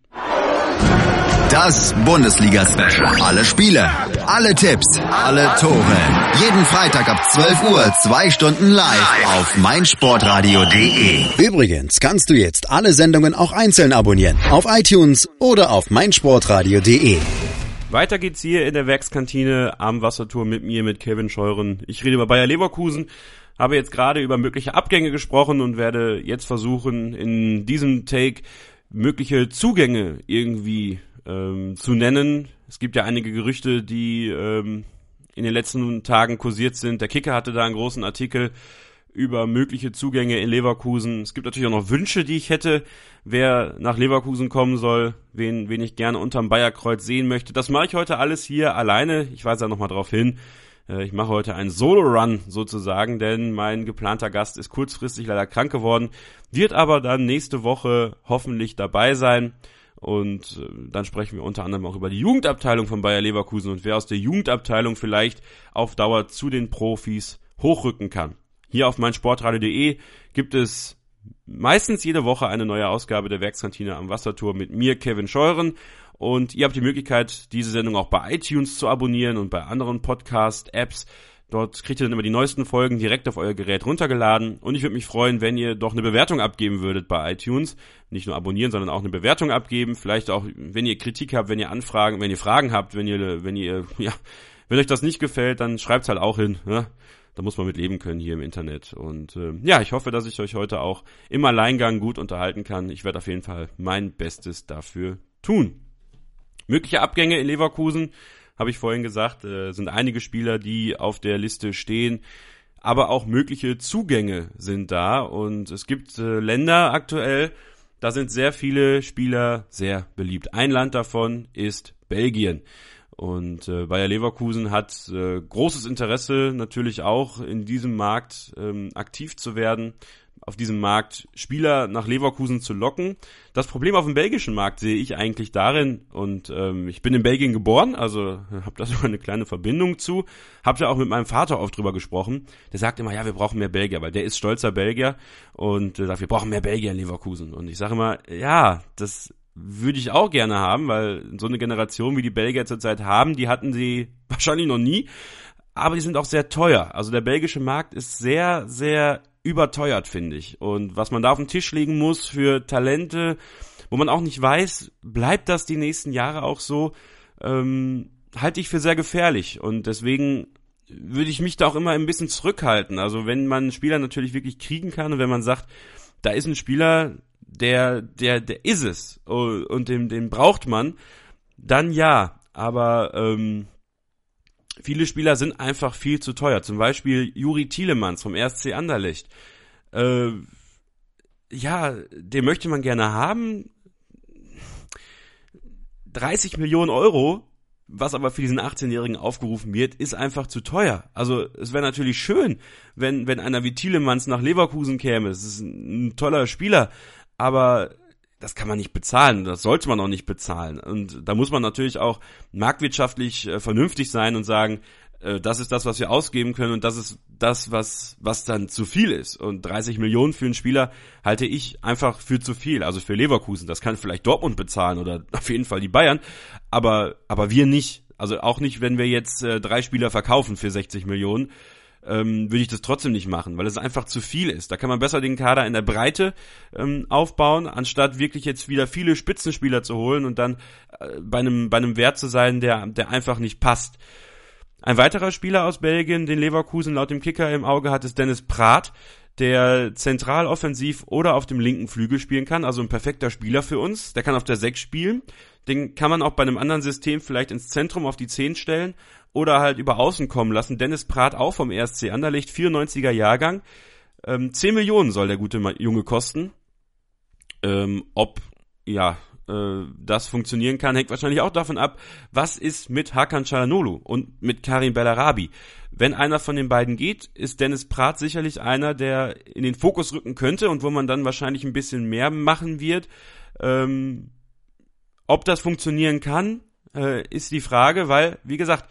Das Bundesliga-Special. Alle Spiele, alle Tipps, alle Tore. Jeden Freitag ab 12 Uhr, zwei Stunden live auf meinsportradio.de. Übrigens kannst du jetzt alle Sendungen auch einzeln abonnieren. Auf iTunes oder auf meinsportradio.de. Weiter geht's hier in der Werkskantine am Wasserturm mit mir, mit Kevin Scheuren. Ich rede über Bayer Leverkusen, habe jetzt gerade über mögliche Abgänge gesprochen und werde jetzt versuchen, in diesem Take mögliche Zugänge irgendwie ähm, zu nennen. Es gibt ja einige Gerüchte, die ähm, in den letzten Tagen kursiert sind. Der Kicker hatte da einen großen Artikel über mögliche Zugänge in Leverkusen. Es gibt natürlich auch noch Wünsche, die ich hätte, wer nach Leverkusen kommen soll, wen, wen ich gerne unterm Bayerkreuz sehen möchte. Das mache ich heute alles hier alleine. Ich weise da nochmal drauf hin. Äh, ich mache heute einen Solo-Run sozusagen, denn mein geplanter Gast ist kurzfristig leider krank geworden, wird aber dann nächste Woche hoffentlich dabei sein. Und äh, dann sprechen wir unter anderem auch über die Jugendabteilung von Bayer Leverkusen und wer aus der Jugendabteilung vielleicht auf Dauer zu den Profis hochrücken kann. Hier auf meinsportradio.de gibt es meistens jede Woche eine neue Ausgabe der Werkskantine am Wasserturm mit mir, Kevin Scheuren. Und ihr habt die Möglichkeit, diese Sendung auch bei iTunes zu abonnieren und bei anderen Podcast-Apps. Dort kriegt ihr dann immer die neuesten Folgen direkt auf euer Gerät runtergeladen. Und ich würde mich freuen, wenn ihr doch eine Bewertung abgeben würdet bei iTunes. Nicht nur abonnieren, sondern auch eine Bewertung abgeben. Vielleicht auch, wenn ihr Kritik habt, wenn ihr Anfragen, wenn ihr Fragen habt, wenn ihr, wenn ihr, ja, wenn euch das nicht gefällt, dann schreibt's halt auch hin. Ne? Da muss man mit leben können hier im Internet. Und äh, ja, ich hoffe, dass ich euch heute auch im Alleingang gut unterhalten kann. Ich werde auf jeden Fall mein Bestes dafür tun. Mögliche Abgänge in Leverkusen, habe ich vorhin gesagt, äh, sind einige Spieler, die auf der Liste stehen. Aber auch mögliche Zugänge sind da. Und es gibt äh, Länder aktuell, da sind sehr viele Spieler sehr beliebt. Ein Land davon ist Belgien. Und äh, Bayer Leverkusen hat äh, großes Interesse natürlich auch in diesem Markt ähm, aktiv zu werden, auf diesem Markt Spieler nach Leverkusen zu locken. Das Problem auf dem belgischen Markt sehe ich eigentlich darin, und ähm, ich bin in Belgien geboren, also habe da sogar eine kleine Verbindung zu, habe ja auch mit meinem Vater oft drüber gesprochen. Der sagt immer, ja, wir brauchen mehr Belgier, weil der ist stolzer Belgier und äh, sagt, wir brauchen mehr Belgier in Leverkusen. Und ich sage immer, ja, das würde ich auch gerne haben, weil so eine Generation wie die Belgier zurzeit haben, die hatten sie wahrscheinlich noch nie. Aber die sind auch sehr teuer. Also der belgische Markt ist sehr, sehr überteuert, finde ich. Und was man da auf den Tisch legen muss für Talente, wo man auch nicht weiß, bleibt das die nächsten Jahre auch so, ähm, halte ich für sehr gefährlich. Und deswegen würde ich mich da auch immer ein bisschen zurückhalten. Also wenn man einen Spieler natürlich wirklich kriegen kann und wenn man sagt, da ist ein Spieler, der, der, der ist es oh, und den, den braucht man, dann ja. Aber ähm, viele Spieler sind einfach viel zu teuer. Zum Beispiel Juri Tielemans vom RSC Anderlecht. Äh, ja, den möchte man gerne haben. 30 Millionen Euro, was aber für diesen 18-Jährigen aufgerufen wird, ist einfach zu teuer. Also es wäre natürlich schön, wenn, wenn einer wie Tielemans nach Leverkusen käme. Es ist ein, ein toller Spieler, aber das kann man nicht bezahlen, das sollte man auch nicht bezahlen. Und da muss man natürlich auch marktwirtschaftlich äh, vernünftig sein und sagen, äh, das ist das, was wir ausgeben können und das ist das, was, was dann zu viel ist. Und 30 Millionen für einen Spieler halte ich einfach für zu viel. Also für Leverkusen, das kann vielleicht Dortmund bezahlen oder auf jeden Fall die Bayern, aber, aber wir nicht. Also auch nicht, wenn wir jetzt äh, drei Spieler verkaufen für 60 Millionen ähm, würde ich das trotzdem nicht machen, weil es einfach zu viel ist. Da kann man besser den Kader in der Breite ähm, aufbauen, anstatt wirklich jetzt wieder viele Spitzenspieler zu holen und dann äh, bei einem bei einem Wert zu sein, der der einfach nicht passt. Ein weiterer Spieler aus Belgien, den Leverkusen laut dem Kicker im Auge hat, ist Dennis Prath, der zentral offensiv oder auf dem linken Flügel spielen kann, also ein perfekter Spieler für uns. Der kann auf der 6 spielen. Den kann man auch bei einem anderen System vielleicht ins Zentrum auf die 10 stellen oder halt über Außen kommen lassen. Dennis Prat auch vom RSC Anderlecht, 94er Jahrgang. Ähm, 10 Millionen soll der gute Junge kosten. Ähm, ob, ja, äh, das funktionieren kann, hängt wahrscheinlich auch davon ab, was ist mit Hakan Çalhanoğlu und mit Karim Bellarabi. Wenn einer von den beiden geht, ist Dennis Prat sicherlich einer, der in den Fokus rücken könnte und wo man dann wahrscheinlich ein bisschen mehr machen wird. Ähm, ob das funktionieren kann, äh, ist die Frage, weil, wie gesagt,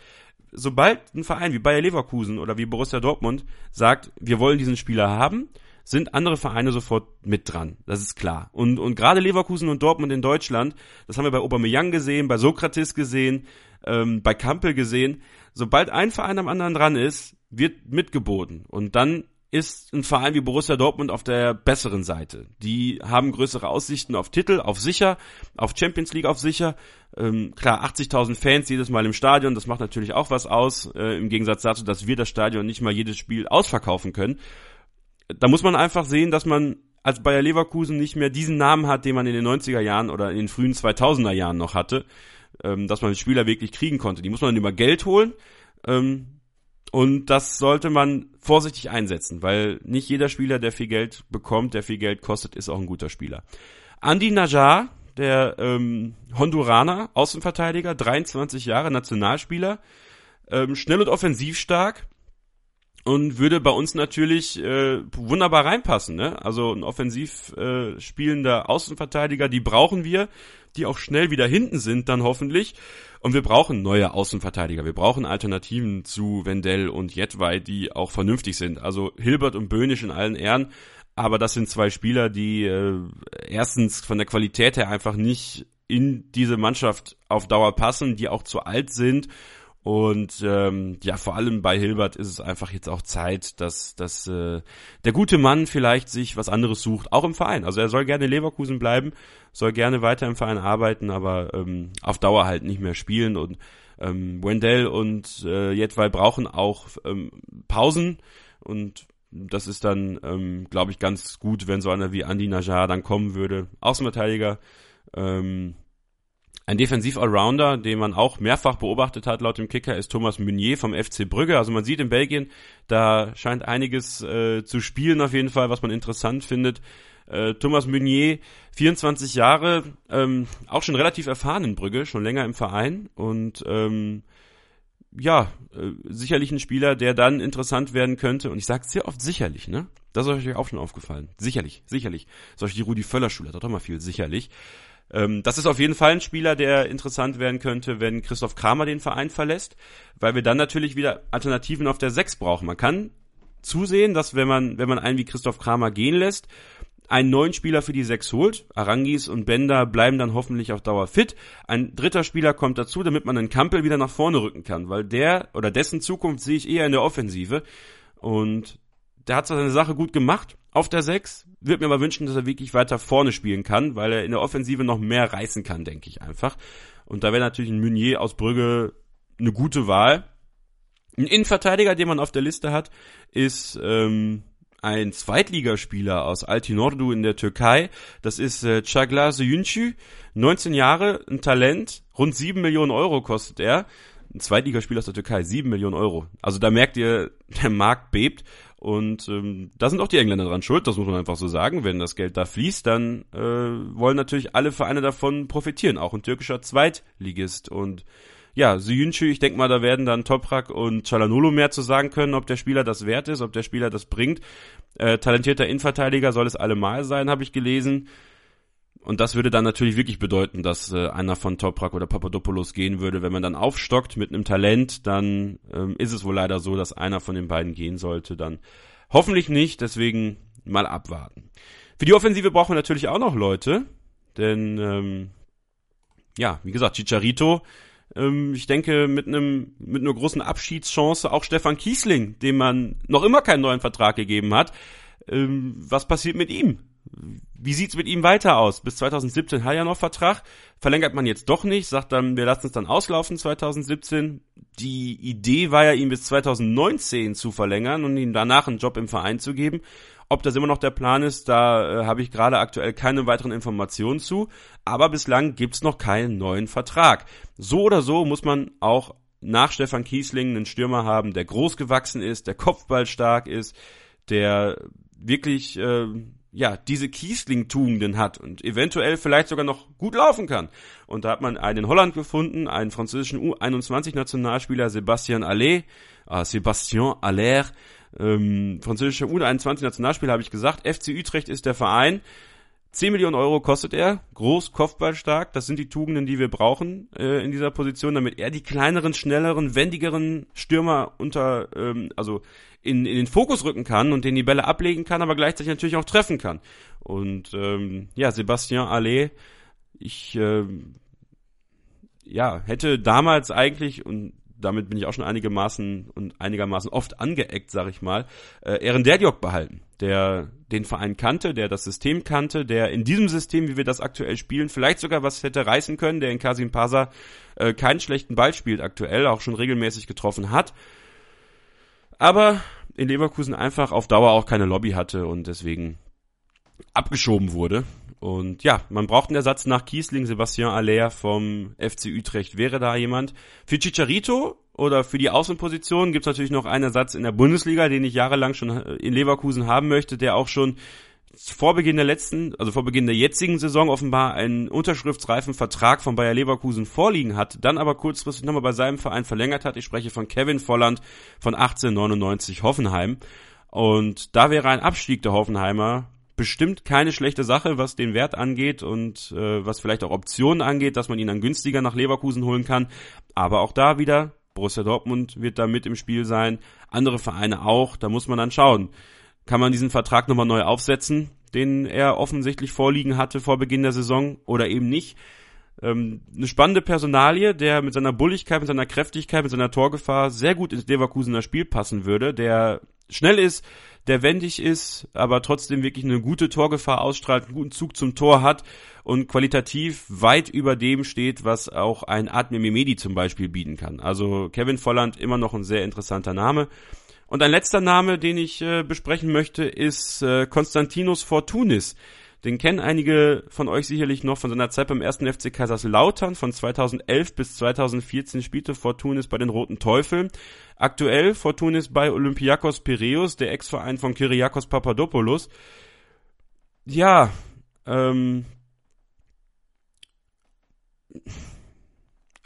sobald ein Verein wie Bayer Leverkusen oder wie Borussia Dortmund sagt, wir wollen diesen Spieler haben, sind andere Vereine sofort mit dran. Das ist klar. Und, und gerade Leverkusen und Dortmund in Deutschland, das haben wir bei Aubameyang gesehen, bei Sokrates gesehen, ähm, bei Kampel gesehen. Sobald ein Verein am anderen dran ist, wird mitgeboten. Und dann ist ein Verein wie Borussia Dortmund auf der besseren Seite. Die haben größere Aussichten auf Titel, auf sicher, auf Champions League auf sicher. Ähm, klar, 80.000 Fans jedes Mal im Stadion, das macht natürlich auch was aus, äh, im Gegensatz dazu, dass wir das Stadion nicht mal jedes Spiel ausverkaufen können. Da muss man einfach sehen, dass man als Bayer Leverkusen nicht mehr diesen Namen hat, den man in den 90er Jahren oder in den frühen 2000er Jahren noch hatte, ähm, dass man Spieler wirklich kriegen konnte. Die muss man über Geld holen. Ähm, und das sollte man vorsichtig einsetzen, weil nicht jeder Spieler, der viel Geld bekommt, der viel Geld kostet, ist auch ein guter Spieler. Andy Najar, der ähm, Honduraner, Außenverteidiger, 23 Jahre, Nationalspieler, ähm, schnell und offensiv stark und würde bei uns natürlich äh, wunderbar reinpassen. Ne? Also ein offensiv äh, spielender Außenverteidiger, die brauchen wir, die auch schnell wieder hinten sind, dann hoffentlich. Und wir brauchen neue Außenverteidiger. Wir brauchen Alternativen zu Wendell und Jetwei, die auch vernünftig sind. Also Hilbert und Böhnisch in allen Ehren. aber das sind zwei Spieler, die äh, erstens von der Qualität her einfach nicht in diese Mannschaft auf Dauer passen, die auch zu alt sind und ähm, ja, vor allem bei Hilbert ist es einfach jetzt auch Zeit, dass, dass äh, der gute Mann vielleicht sich was anderes sucht, auch im Verein. Also er soll gerne Leverkusen bleiben, soll gerne weiter im Verein arbeiten, aber ähm, auf Dauer halt nicht mehr spielen. Und ähm, Wendell und äh, Jetwei brauchen auch ähm, Pausen und das ist dann, ähm, glaube ich, ganz gut, wenn so einer wie Andy Najar dann kommen würde. Außenverteidiger. Ähm, ein Defensiv-Allrounder, den man auch mehrfach beobachtet hat laut dem Kicker, ist Thomas Meunier vom FC Brügge. Also man sieht in Belgien, da scheint einiges äh, zu spielen auf jeden Fall, was man interessant findet. Äh, Thomas Meunier, 24 Jahre, ähm, auch schon relativ erfahren in Brügge, schon länger im Verein und ähm, ja, äh, sicherlich ein Spieler, der dann interessant werden könnte. Und ich sage sehr oft sicherlich, ne? Das ist euch auch schon aufgefallen. Sicherlich, sicherlich. Solche die Rudi Völler Schule hat auch immer viel sicherlich. Ähm, das ist auf jeden Fall ein Spieler, der interessant werden könnte, wenn Christoph Kramer den Verein verlässt, weil wir dann natürlich wieder Alternativen auf der 6 brauchen. Man kann zusehen, dass wenn man, wenn man einen wie Christoph Kramer gehen lässt, einen neuen Spieler für die 6 holt. Arangis und Bender bleiben dann hoffentlich auf Dauer fit. Ein dritter Spieler kommt dazu, damit man den Kampel wieder nach vorne rücken kann, weil der oder dessen Zukunft sehe ich eher in der Offensive. Und der hat zwar seine Sache gut gemacht auf der 6, würde mir aber wünschen, dass er wirklich weiter vorne spielen kann, weil er in der Offensive noch mehr reißen kann, denke ich einfach. Und da wäre natürlich ein Meunier aus Brügge eine gute Wahl. Ein Innenverteidiger, den man auf der Liste hat, ist ähm, ein Zweitligaspieler aus Altinordu in der Türkei. Das ist äh, Çağlar Söyüncü, 19 Jahre, ein Talent, rund 7 Millionen Euro kostet er. Ein Zweitligaspieler aus der Türkei, 7 Millionen Euro. Also da merkt ihr, der Markt bebt. Und ähm, da sind auch die Engländer dran schuld, das muss man einfach so sagen. Wenn das Geld da fließt, dann äh, wollen natürlich alle Vereine davon profitieren, auch ein türkischer Zweitligist. Und ja, Suyuncu, ich denke mal, da werden dann Toprak und Chalanolo mehr zu sagen können, ob der Spieler das wert ist, ob der Spieler das bringt. Äh, talentierter Innenverteidiger soll es allemal sein, habe ich gelesen. Und das würde dann natürlich wirklich bedeuten, dass äh, einer von Toprak oder Papadopoulos gehen würde. Wenn man dann aufstockt mit einem Talent, dann ähm, ist es wohl leider so, dass einer von den beiden gehen sollte. Dann hoffentlich nicht, deswegen mal abwarten. Für die Offensive brauchen wir natürlich auch noch Leute, denn ähm, ja, wie gesagt, Chicharito, ähm, ich denke mit einem mit einer großen Abschiedschance auch Stefan Kiesling, dem man noch immer keinen neuen Vertrag gegeben hat. Ähm, was passiert mit ihm? Wie sieht's mit ihm weiter aus? Bis 2017 hat er noch Vertrag, verlängert man jetzt doch nicht, sagt dann, wir lassen es dann auslaufen 2017. Die Idee war ja, ihn bis 2019 zu verlängern und ihm danach einen Job im Verein zu geben. Ob das immer noch der Plan ist, da äh, habe ich gerade aktuell keine weiteren Informationen zu, aber bislang gibt's noch keinen neuen Vertrag. So oder so muss man auch nach Stefan Kiesling einen Stürmer haben, der groß gewachsen ist, der Kopfball stark ist, der wirklich äh, ja, diese Kiesling-Tugenden hat und eventuell vielleicht sogar noch gut laufen kann. Und da hat man einen in Holland gefunden, einen französischen U21-Nationalspieler, Sebastian Aller, äh, Sebastian Aller, ähm, französischer U21-Nationalspieler habe ich gesagt. FC Utrecht ist der Verein. 10 Millionen Euro kostet er, groß, kopfballstark. Das sind die Tugenden, die wir brauchen äh, in dieser Position, damit er die kleineren, schnelleren, wendigeren Stürmer unter, ähm, also in, in den Fokus rücken kann und den die Bälle ablegen kann, aber gleichzeitig natürlich auch treffen kann. Und ähm, ja, Sebastian Allais, ich äh, ja, hätte damals eigentlich, und damit bin ich auch schon einigermaßen und einigermaßen oft angeeckt, sag ich mal, äh, Ehren Derdiok behalten, der den Verein kannte, der das System kannte, der in diesem System, wie wir das aktuell spielen, vielleicht sogar was hätte reißen können, der in Kasim Pasa äh, keinen schlechten Ball spielt aktuell, auch schon regelmäßig getroffen hat. Aber in Leverkusen einfach auf Dauer auch keine Lobby hatte und deswegen abgeschoben wurde. Und ja, man braucht einen Ersatz nach Kiesling, Sebastian Aller vom FC Utrecht. Wäre da jemand? Für Chicharito oder für die Außenposition gibt es natürlich noch einen Ersatz in der Bundesliga, den ich jahrelang schon in Leverkusen haben möchte, der auch schon vor Beginn der letzten, also vor Beginn der jetzigen Saison offenbar einen unterschriftsreifen Vertrag von Bayer Leverkusen vorliegen hat, dann aber kurzfristig nochmal bei seinem Verein verlängert hat. Ich spreche von Kevin Volland von 1899 Hoffenheim. Und da wäre ein Abstieg der Hoffenheimer bestimmt keine schlechte Sache, was den Wert angeht und äh, was vielleicht auch Optionen angeht, dass man ihn dann günstiger nach Leverkusen holen kann. Aber auch da wieder, Borussia Dortmund wird da mit im Spiel sein, andere Vereine auch, da muss man dann schauen. kann man diesen Vertrag nochmal neu aufsetzen, den er offensichtlich vorliegen hatte vor Beginn der Saison oder eben nicht. Ähm, eine spannende Personalie, der mit seiner Bulligkeit, mit seiner Kräftigkeit, mit seiner Torgefahr sehr gut ins Leverkusener Spiel passen würde, der schnell ist, der wendig ist, aber trotzdem wirklich eine gute Torgefahr ausstrahlt, einen guten Zug zum Tor hat und qualitativ weit über dem steht, was auch ein Admir Mimedi zum Beispiel bieten kann. Also Kevin Volland immer noch ein sehr interessanter Name. Und ein letzter Name, den ich äh, besprechen möchte, ist äh, Konstantinos Fortunis. Den kennen einige von euch sicherlich noch von seiner Zeit beim ersten FC Kaiserslautern. Von 2011 bis 2014 spielte Fortunis bei den Roten Teufeln. Aktuell Fortunis bei Olympiakos Piraeus, der Ex-Verein von Kyriakos Papadopoulos. Ja, ähm,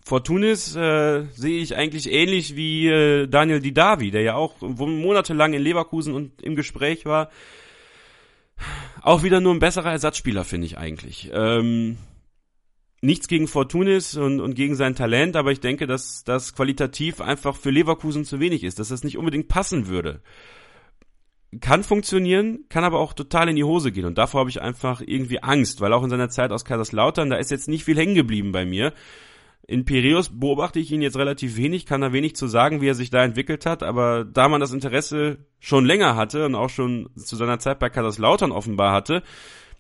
Fortunis äh, sehe ich eigentlich ähnlich wie äh, Daniel Didavi, der ja auch monatelang in Leverkusen und im Gespräch war. Auch wieder nur ein besserer Ersatzspieler, finde ich eigentlich. Ähm, nichts gegen Fortunis und, und gegen sein Talent, aber ich denke, dass das qualitativ einfach für Leverkusen zu wenig ist, dass das nicht unbedingt passen würde. Kann funktionieren, kann aber auch total in die Hose gehen und davor habe ich einfach irgendwie Angst, weil auch in seiner Zeit aus Kaiserslautern, da ist jetzt nicht viel hängen geblieben bei mir. In Piraeus beobachte ich ihn jetzt relativ wenig, kann da wenig zu sagen, wie er sich da entwickelt hat, aber da man das Interesse schon länger hatte und auch schon zu seiner Zeit bei Kaiserslautern offenbar hatte,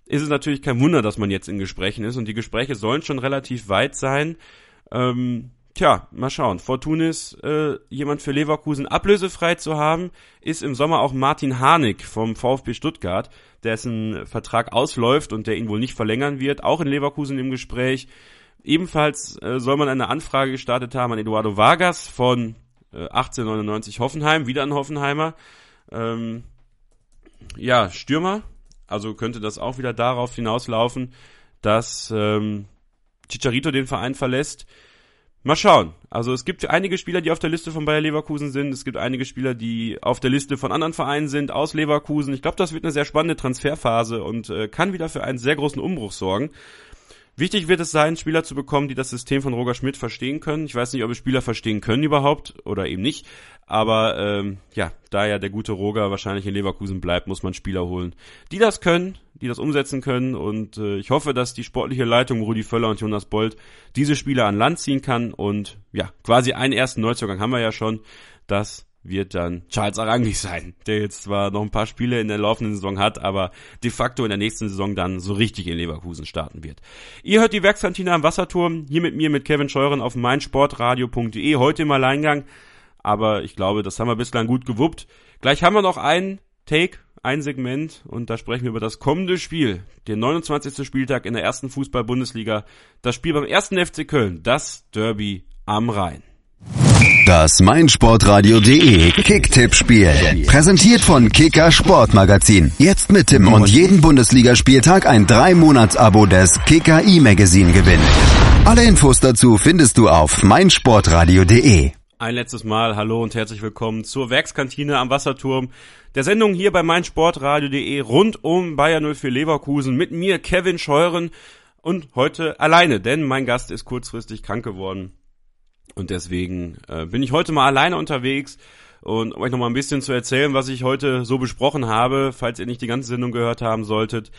ist es natürlich kein Wunder, dass man jetzt in Gesprächen ist und die Gespräche sollen schon relativ weit sein. Ähm, tja, mal schauen. Fortunis, äh, jemand für Leverkusen ablösefrei zu haben, ist im Sommer auch Martin Harnik vom VfB Stuttgart, dessen Vertrag ausläuft und der ihn wohl nicht verlängern wird, auch in Leverkusen im Gespräch. Ebenfalls äh, soll man eine Anfrage gestartet haben an Eduardo Vargas von äh, 1899 Hoffenheim, wieder ein Hoffenheimer. Ähm, ja, Stürmer. Also könnte das auch wieder darauf hinauslaufen, dass ähm, Chicharito den Verein verlässt. Mal schauen. Also es gibt einige Spieler, die auf der Liste von Bayer Leverkusen sind. Es gibt einige Spieler, die auf der Liste von anderen Vereinen sind, aus Leverkusen. Ich glaube, das wird eine sehr spannende Transferphase und äh, kann wieder für einen sehr großen Umbruch sorgen. Wichtig wird es sein, Spieler zu bekommen, die das System von Roger Schmidt verstehen können. Ich weiß nicht, ob es Spieler verstehen können überhaupt oder eben nicht. Aber ähm, ja, da ja der gute Roger wahrscheinlich in Leverkusen bleibt, muss man Spieler holen, die das können, die das umsetzen können. Und äh, ich hoffe, dass die sportliche Leitung Rudi Völler und Jonas Bold diese Spieler an Land ziehen kann. Und ja, quasi einen ersten Neuzugang haben wir ja schon. Das wird dann Charles Arangis sein, der jetzt zwar noch ein paar Spiele in der laufenden Saison hat, aber de facto in der nächsten Saison dann so richtig in Leverkusen starten wird. Ihr hört die Werkskantine am Wasserturm, hier mit mir, mit Kevin Scheuren auf meinsportradio.de, heute im Alleingang, aber ich glaube, das haben wir bislang gut gewuppt. Gleich haben wir noch einen Take, ein Segment und da sprechen wir über das kommende Spiel, den 29. Spieltag in der ersten Fußball-Bundesliga, das Spiel beim ersten FC Köln, das Derby am Rhein. Das meinsportradio.de Kicktipp-Spiel. Präsentiert von Kicker Sportmagazin. Jetzt mit Tim und jeden Bundesligaspieltag ein 3-Monats-Abo des Kicker E-Magazin gewinnen. Alle Infos dazu findest du auf meinsportradio.de. Ein letztes Mal hallo und herzlich willkommen zur Werkskantine am Wasserturm. Der Sendung hier bei meinsportradio.de rund um Bayern 04 Leverkusen mit mir Kevin Scheuren und heute alleine, denn mein Gast ist kurzfristig krank geworden. Und deswegen äh, bin ich heute mal alleine unterwegs und um euch noch mal ein bisschen zu erzählen, was ich heute so besprochen habe, falls ihr nicht die ganze Sendung gehört haben solltet.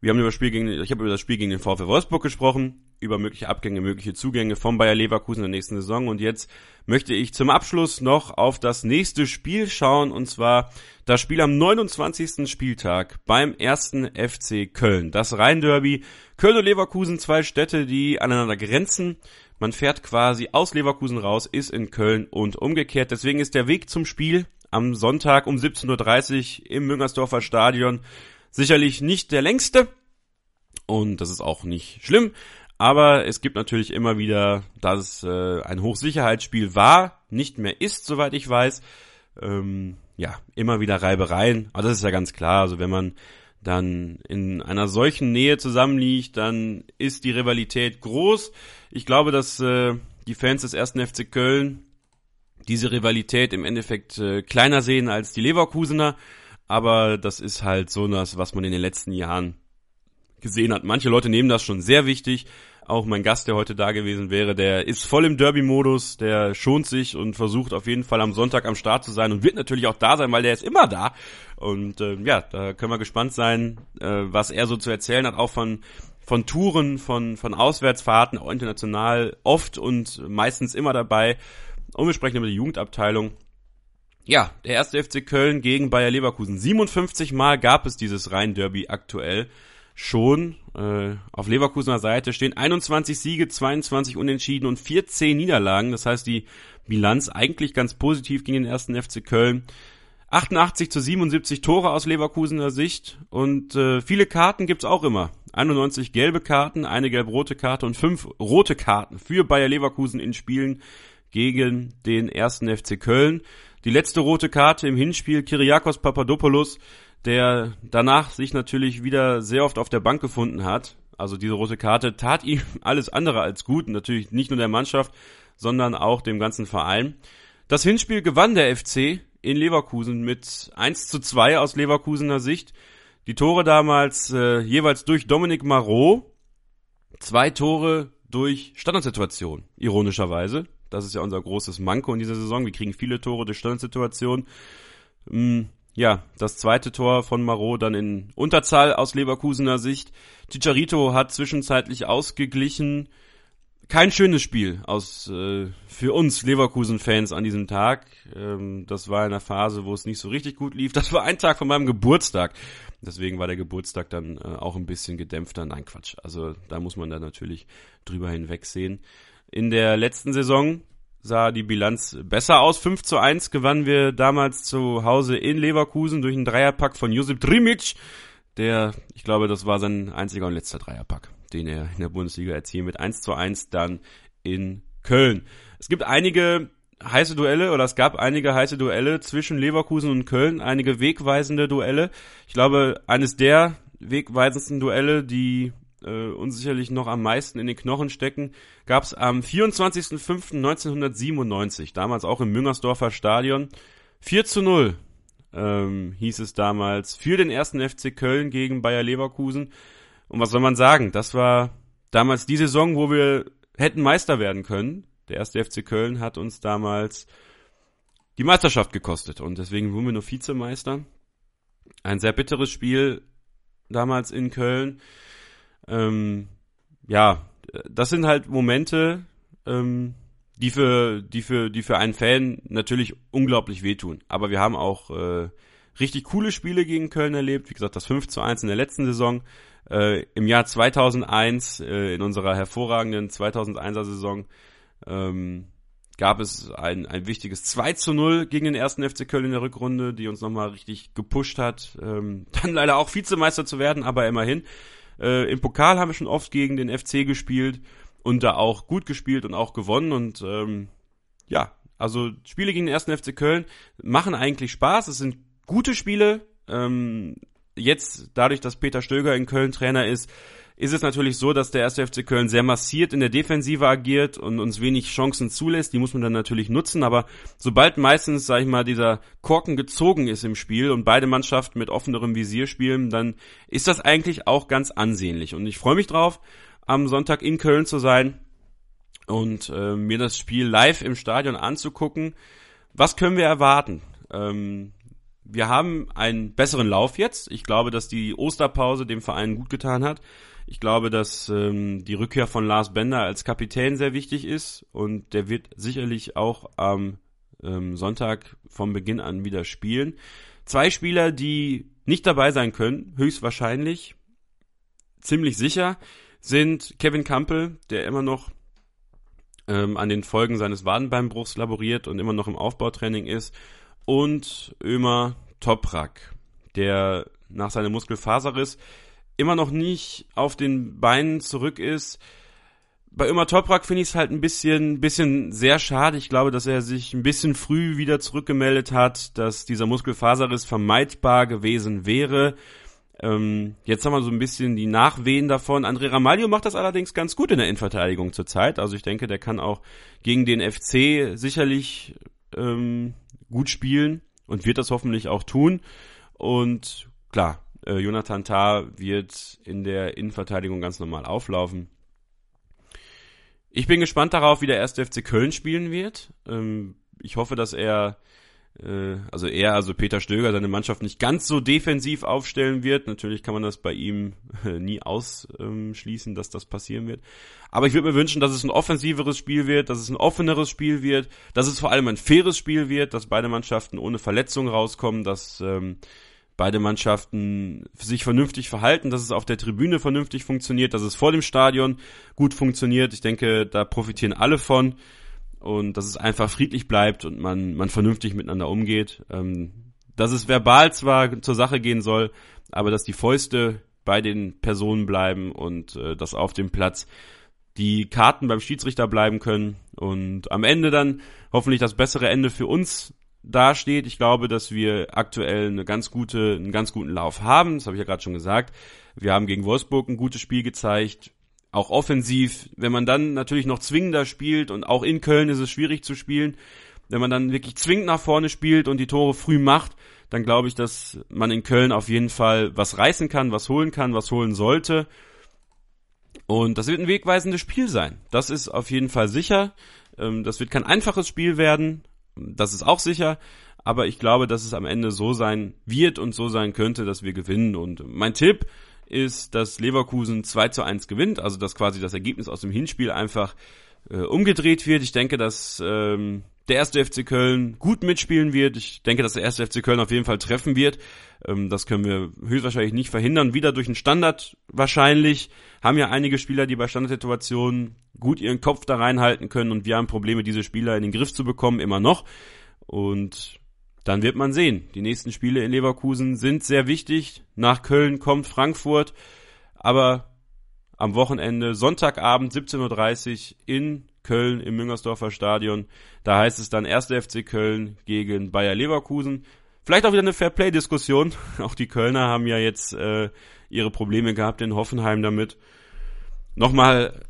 Wir haben über das Spiel gegen, ich habe über das Spiel gegen den VfL Wolfsburg gesprochen, über mögliche Abgänge, mögliche Zugänge vom Bayer Leverkusen in der nächsten Saison. Und jetzt möchte ich zum Abschluss noch auf das nächste Spiel schauen, und zwar das Spiel am 29. Spieltag beim ersten FC Köln. Das Rhein-Derby. Köln und Leverkusen, zwei Städte, die aneinander grenzen. Man fährt quasi aus Leverkusen raus, ist in Köln und umgekehrt. Deswegen ist der Weg zum Spiel am Sonntag um 17.30 Uhr im Müngersdorfer Stadion sicherlich nicht der längste. Und das ist auch nicht schlimm. Aber es gibt natürlich immer wieder, dass es äh, ein Hochsicherheitsspiel war, nicht mehr ist, soweit ich weiß. Ähm, ja, immer wieder Reibereien. Aber das ist ja ganz klar. Also wenn man dann in einer solchen Nähe zusammenliegt, dann ist die Rivalität groß. Ich glaube, dass äh, die Fans des ersten FC Köln diese Rivalität im Endeffekt äh, kleiner sehen als die Leverkusener, aber das ist halt so das, was man in den letzten Jahren gesehen hat. Manche Leute nehmen das schon sehr wichtig, Auch mein Gast, der heute da gewesen wäre, der ist voll im Derby-Modus, der schont sich und versucht auf jeden Fall am Sonntag am Start zu sein und wird natürlich auch da sein, weil der ist immer da. Und äh, ja, da können wir gespannt sein, äh, was er so zu erzählen hat, auch von von Touren, von, von Auswärtsfahrten, auch international, oft und meistens immer dabei. Und wir sprechen über die Jugendabteilung. Ja, der erste FC Köln gegen Bayer Leverkusen. 57 Mal gab es dieses Rhein-Derby aktuell schon. Äh, auf Leverkusener Seite stehen 21 Siege, 22 Unentschieden und 14 Niederlagen. Das heißt, die Bilanz eigentlich ganz positiv gegen den ersten FC Köln. 88 zu 77 Tore aus Leverkusener Sicht und äh, viele Karten gibt's auch immer. 91 gelbe Karten, eine gelb-rote Karte und fünf rote Karten für Bayer Leverkusen in Spielen gegen den ersten FC Köln. Die letzte rote Karte im Hinspiel Kyriakos Papadopoulos, der danach sich natürlich wieder sehr oft auf der Bank gefunden hat. Also diese rote Karte tat ihm alles andere als gut. Natürlich nicht nur der Mannschaft, sondern auch dem ganzen Verein. Das Hinspiel gewann der FC in Leverkusen mit 1 zu 2 aus Leverkusener Sicht. Die Tore damals äh, jeweils durch Dominik Marot. Zwei Tore durch Standardsituation, ironischerweise. Das ist ja unser großes Manko in dieser Saison. Wir kriegen viele Tore durch Standardsituation. Mm, ja, das zweite Tor von Marot dann in Unterzahl aus Leverkusener Sicht. Chicharito hat zwischenzeitlich ausgeglichen kein schönes Spiel aus äh, für uns Leverkusen-Fans an diesem Tag. Ähm, das war in einer Phase, wo es nicht so richtig gut lief. Das war ein Tag von meinem Geburtstag. Deswegen war der Geburtstag dann äh, auch ein bisschen gedämpfter. Nein, Quatsch. Also da muss man dann natürlich drüber hinwegsehen. In der letzten Saison sah die Bilanz besser aus. 5 zu 1 gewannen wir damals zu Hause in Leverkusen durch einen Dreierpack von Josip Drimic. Der, ich glaube, das war sein einziger und letzter Dreierpack den er in der Bundesliga erzielt mit 1 zu 1 dann in Köln. Es gibt einige heiße Duelle oder es gab einige heiße Duelle zwischen Leverkusen und Köln, einige wegweisende Duelle. Ich glaube, eines der wegweisendsten Duelle, die äh, uns sicherlich noch am meisten in den Knochen stecken, gab es am 24.05.1997, damals auch im Müngersdorfer Stadion. 4 zu 0 ähm, hieß es damals für den ersten FC Köln gegen Bayer Leverkusen. Und was soll man sagen? Das war damals die Saison, wo wir hätten Meister werden können. Der erste FC Köln hat uns damals die Meisterschaft gekostet und deswegen wurden wir nur Vizemeister. Ein sehr bitteres Spiel damals in Köln. Ähm, ja, das sind halt Momente, ähm, die für, die für, die für einen Fan natürlich unglaublich wehtun. Aber wir haben auch äh, richtig coole Spiele gegen Köln erlebt. Wie gesagt, das 5 zu 1 in der letzten Saison. Äh, Im Jahr 2001, äh, in unserer hervorragenden 2001er Saison, ähm, gab es ein, ein wichtiges 2 zu 0 gegen den ersten FC Köln in der Rückrunde, die uns nochmal richtig gepusht hat, ähm, dann leider auch Vizemeister zu werden, aber immerhin. Äh, Im Pokal haben wir schon oft gegen den FC gespielt und da auch gut gespielt und auch gewonnen und ähm, ja, also Spiele gegen den ersten FC Köln machen eigentlich Spaß. Es sind gute Spiele. Ähm, jetzt, dadurch, dass Peter Stöger in Köln Trainer ist, ist es natürlich so, dass der erste FC Köln sehr massiert in der Defensive agiert und uns wenig Chancen zulässt. Die muss man dann natürlich nutzen, aber sobald meistens, sag ich mal, dieser Korken gezogen ist im Spiel und beide Mannschaften mit offenerem Visier spielen, dann ist das eigentlich auch ganz ansehnlich. Und ich freue mich drauf, am Sonntag in Köln zu sein und äh, mir das Spiel live im Stadion anzugucken. Was können wir erwarten? Ähm, wir haben einen besseren Lauf jetzt. Ich glaube, dass die Osterpause dem Verein gut getan hat. Ich glaube, dass ähm, die Rückkehr von Lars Bender als Kapitän sehr wichtig ist und der wird sicherlich auch am ähm, Sonntag vom Beginn an wieder spielen. Zwei Spieler, die nicht dabei sein können, höchstwahrscheinlich, ziemlich sicher, sind Kevin Campbell, der immer noch ähm, an den Folgen seines Wadenbeinbruchs laboriert und immer noch im Aufbautraining ist und Ömer Toprak, der nach seinem Muskelfaserriss immer noch nicht auf den Beinen zurück ist. Bei Ömer Toprak finde ich es halt ein bisschen, bisschen sehr schade. Ich glaube, dass er sich ein bisschen früh wieder zurückgemeldet hat, dass dieser Muskelfaserriss vermeidbar gewesen wäre. Ähm, jetzt haben wir so ein bisschen die Nachwehen davon. André Ramalho macht das allerdings ganz gut in der Innenverteidigung zurzeit. Also ich denke, der kann auch gegen den FC sicherlich ähm, gut spielen und wird das hoffentlich auch tun. Und klar, äh, Jonathan Tah wird in der Innenverteidigung ganz normal auflaufen. Ich bin gespannt darauf, wie der erste FC Köln spielen wird. Ähm, ich hoffe, dass er also er, also Peter Stöger, seine Mannschaft nicht ganz so defensiv aufstellen wird. Natürlich kann man das bei ihm äh, nie ausschließen, dass das passieren wird. Aber ich würde mir wünschen, dass es ein offensiveres Spiel wird, dass es ein offeneres Spiel wird, dass es vor allem ein faires Spiel wird, dass beide Mannschaften ohne Verletzung rauskommen, dass ähm, beide Mannschaften sich vernünftig verhalten, dass es auf der Tribüne vernünftig funktioniert, dass es vor dem Stadion gut funktioniert. Ich denke, da profitieren alle von und dass es einfach friedlich bleibt und man, man vernünftig miteinander umgeht. Ähm, dass es verbal zwar zur Sache gehen soll, aber dass die Fäuste bei den Personen bleiben und äh, dass auf dem Platz die Karten beim Schiedsrichter bleiben können und am Ende dann hoffentlich das bessere Ende für uns dasteht. Ich glaube, dass wir aktuell eine ganz gute, einen ganz guten Lauf haben. Das habe ich ja gerade schon gesagt. Wir haben gegen Wolfsburg ein gutes Spiel gezeigt auch offensiv, wenn man dann natürlich noch zwingender spielt und auch in Köln ist es schwierig zu spielen, wenn man dann wirklich zwingend nach vorne spielt und die Tore früh macht, dann glaube ich, dass man in Köln auf jeden Fall was reißen kann, was holen kann, was holen sollte. Und das wird ein wegweisendes Spiel sein. Das ist auf jeden Fall sicher. Ähm, das wird kein einfaches Spiel werden. Das ist auch sicher. Aber ich glaube, dass es am Ende so sein wird und so sein könnte, dass wir gewinnen. Und mein Tipp, ist, dass Leverkusen 2 zu 1 gewinnt, also dass quasi das Ergebnis aus dem Hinspiel einfach äh, umgedreht wird. Ich denke, dass ähm, der erste FC Köln gut mitspielen wird. Ich denke, dass der erste FC Köln auf jeden Fall treffen wird. Ähm, das können wir höchstwahrscheinlich nicht verhindern. Wieder durch einen Standard wahrscheinlich. Haben ja einige Spieler, die bei Standardsituationen gut ihren Kopf da reinhalten können und wir haben Probleme, diese Spieler in den Griff zu bekommen, immer noch. Und dann wird man sehen. Die nächsten Spiele in Leverkusen sind sehr wichtig. Nach Köln kommt Frankfurt, aber am Wochenende, Sonntagabend 17.30 Uhr in Köln im Müngersdorfer Stadion. Da heißt es dann 1. FC Köln gegen Bayer Leverkusen. Vielleicht auch wieder eine Fairplay-Diskussion. Auch die Kölner haben ja jetzt äh, ihre Probleme gehabt in Hoffenheim damit. Nochmal,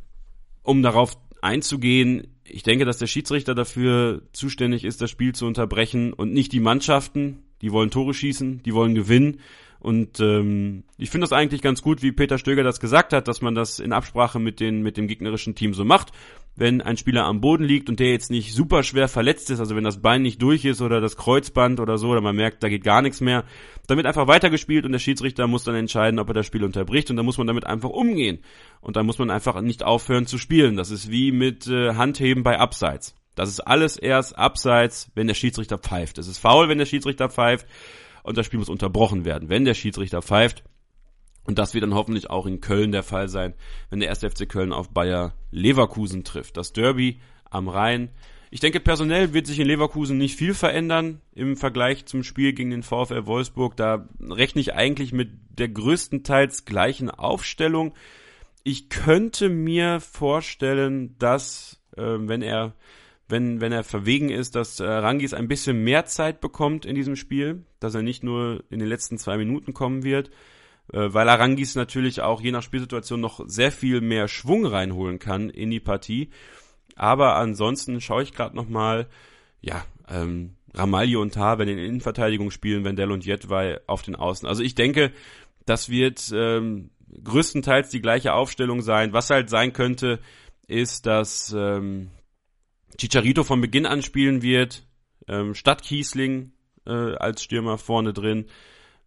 um darauf einzugehen, ich denke, dass der Schiedsrichter dafür zuständig ist, das Spiel zu unterbrechen und nicht die Mannschaften. Die wollen Tore schießen, die wollen gewinnen. Und ähm, ich finde das eigentlich ganz gut, wie Peter Stöger das gesagt hat, dass man das in Absprache mit, den, mit dem gegnerischen Team so macht. Wenn ein Spieler am Boden liegt und der jetzt nicht super schwer verletzt ist, also wenn das Bein nicht durch ist oder das Kreuzband oder so, oder man merkt, da geht gar nichts mehr, dann wird einfach weitergespielt und der Schiedsrichter muss dann entscheiden, ob er das Spiel unterbricht und dann muss man damit einfach umgehen. Und dann muss man einfach nicht aufhören zu spielen. Das ist wie mit äh, Handheben bei Abseits. Das ist alles erst Abseits, wenn der Schiedsrichter pfeift. Es ist faul, wenn der Schiedsrichter pfeift und das Spiel muss unterbrochen werden. Wenn der Schiedsrichter pfeift, und das wird dann hoffentlich auch in Köln der Fall sein, wenn der erste FC Köln auf Bayer Leverkusen trifft. Das Derby am Rhein. Ich denke, personell wird sich in Leverkusen nicht viel verändern im Vergleich zum Spiel gegen den VfL Wolfsburg. Da rechne ich eigentlich mit der größtenteils gleichen Aufstellung. Ich könnte mir vorstellen, dass, äh, wenn er wenn, wenn er verwegen ist, dass äh, Rangis ein bisschen mehr Zeit bekommt in diesem Spiel, dass er nicht nur in den letzten zwei Minuten kommen wird, weil Arangis natürlich auch je nach Spielsituation noch sehr viel mehr Schwung reinholen kann in die Partie. Aber ansonsten schaue ich gerade nochmal, ja, ähm, Ramalho und Tar, wenn in Innenverteidigung spielen, Wendell und Jedwai auf den Außen. Also ich denke, das wird ähm, größtenteils die gleiche Aufstellung sein. Was halt sein könnte, ist, dass ähm, Chicharito von Beginn an spielen wird, ähm, statt Kiesling äh, als Stürmer vorne drin.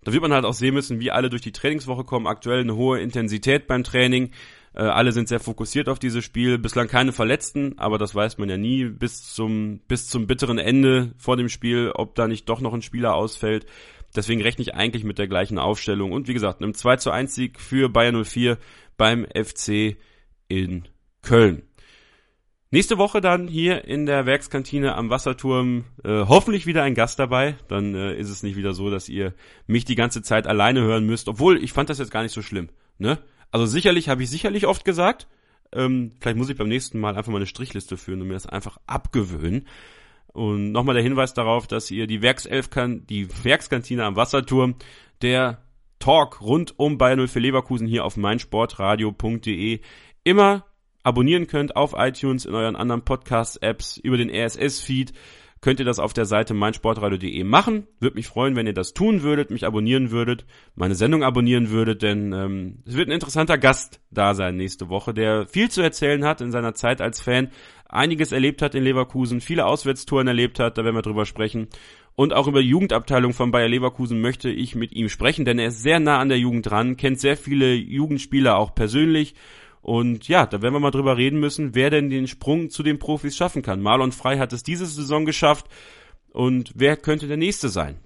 Da wird man halt auch sehen müssen, wie alle durch die Trainingswoche kommen. Aktuell eine hohe Intensität beim Training. Äh, alle sind sehr fokussiert auf dieses Spiel. Bislang keine Verletzten, aber das weiß man ja nie bis zum, bis zum bitteren Ende vor dem Spiel, ob da nicht doch noch ein Spieler ausfällt. Deswegen rechne ich eigentlich mit der gleichen Aufstellung. Und wie gesagt, einem 2 zu 1 Sieg für Bayern 04 beim FC in Köln. Nächste Woche dann hier in der Werkskantine am Wasserturm äh, hoffentlich wieder ein Gast dabei. Dann äh, ist es nicht wieder so, dass ihr mich die ganze Zeit alleine hören müsst. Obwohl, ich fand das jetzt gar nicht so schlimm. Ne? Also sicherlich habe ich sicherlich oft gesagt. Ähm, vielleicht muss ich beim nächsten Mal einfach mal eine Strichliste führen und mir das einfach abgewöhnen. Und nochmal der Hinweis darauf, dass ihr die Werkself die Werkskantine am Wasserturm, der Talk rund um Bayern 04 Leverkusen hier auf meinsportradio.de immer abonnieren könnt auf iTunes, in euren anderen Podcast-Apps, über den RSS-Feed. könnt ihr das auf der Seite meinsportradio.de machen. Würde mich freuen, wenn ihr das tun würdet, mich abonnieren würdet, meine Sendung abonnieren würdet, denn ähm, es wird ein interessanter Gast da sein nächste Woche, der viel zu erzählen hat in seiner Zeit als Fan, einiges erlebt hat in Leverkusen, viele Auswärtstouren erlebt hat, da werden wir drüber sprechen. Und auch über die Jugendabteilung von Bayer Leverkusen möchte ich mit ihm sprechen, denn er ist sehr nah an der Jugend dran, kennt sehr viele Jugendspieler auch persönlich. Und ja, da werden wir mal drüber reden müssen, wer denn den Sprung zu den Profis schaffen kann. Marlon Frei hat es diese Saison geschafft und wer könnte der nächste sein?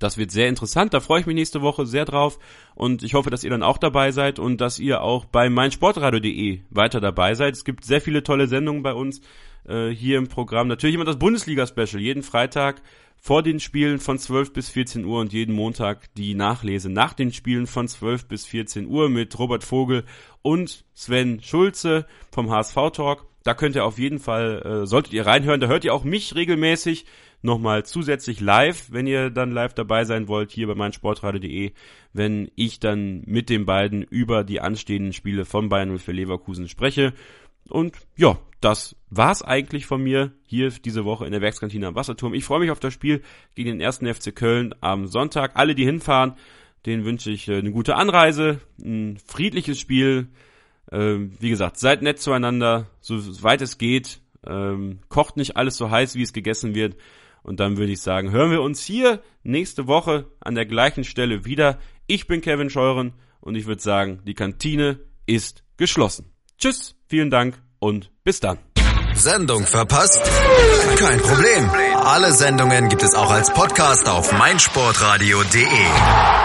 Das wird sehr interessant, da freue ich mich nächste Woche sehr drauf und ich hoffe, dass ihr dann auch dabei seid und dass ihr auch bei meinsportradio.de weiter dabei seid. Es gibt sehr viele tolle Sendungen bei uns äh, hier im Programm. Natürlich immer das Bundesliga-Special, jeden Freitag vor den Spielen von 12 bis 14 Uhr und jeden Montag die Nachlese nach den Spielen von 12 bis 14 Uhr mit Robert Vogel und Sven Schulze vom HSV Talk. Da könnt ihr auf jeden Fall, äh, solltet ihr reinhören, da hört ihr auch mich regelmäßig nochmal zusätzlich live, wenn ihr dann live dabei sein wollt, hier bei meinsportradio.de, wenn ich dann mit den beiden über die anstehenden Spiele von Bayern für Leverkusen spreche. Und ja, das war's eigentlich von mir hier diese Woche in der Werkskantine am Wasserturm. Ich freue mich auf das Spiel gegen den ersten FC Köln am Sonntag. Alle, die hinfahren, denen wünsche ich äh, eine gute Anreise, ein friedliches Spiel. Ähm, wie gesagt, seid nett zueinander, so weit es geht. Ähm, kocht nicht alles so heiß, wie es gegessen wird. Und dann würde ich sagen, hören wir uns hier nächste Woche an der gleichen Stelle wieder. Ich bin Kevin Scheuren und ich würde sagen, die Kantine ist geschlossen. Tschüss, vielen Dank und bis dann. Sendung verpasst? Kein Problem. Alle Sendungen gibt es auch als Podcast auf meinsportradio.de.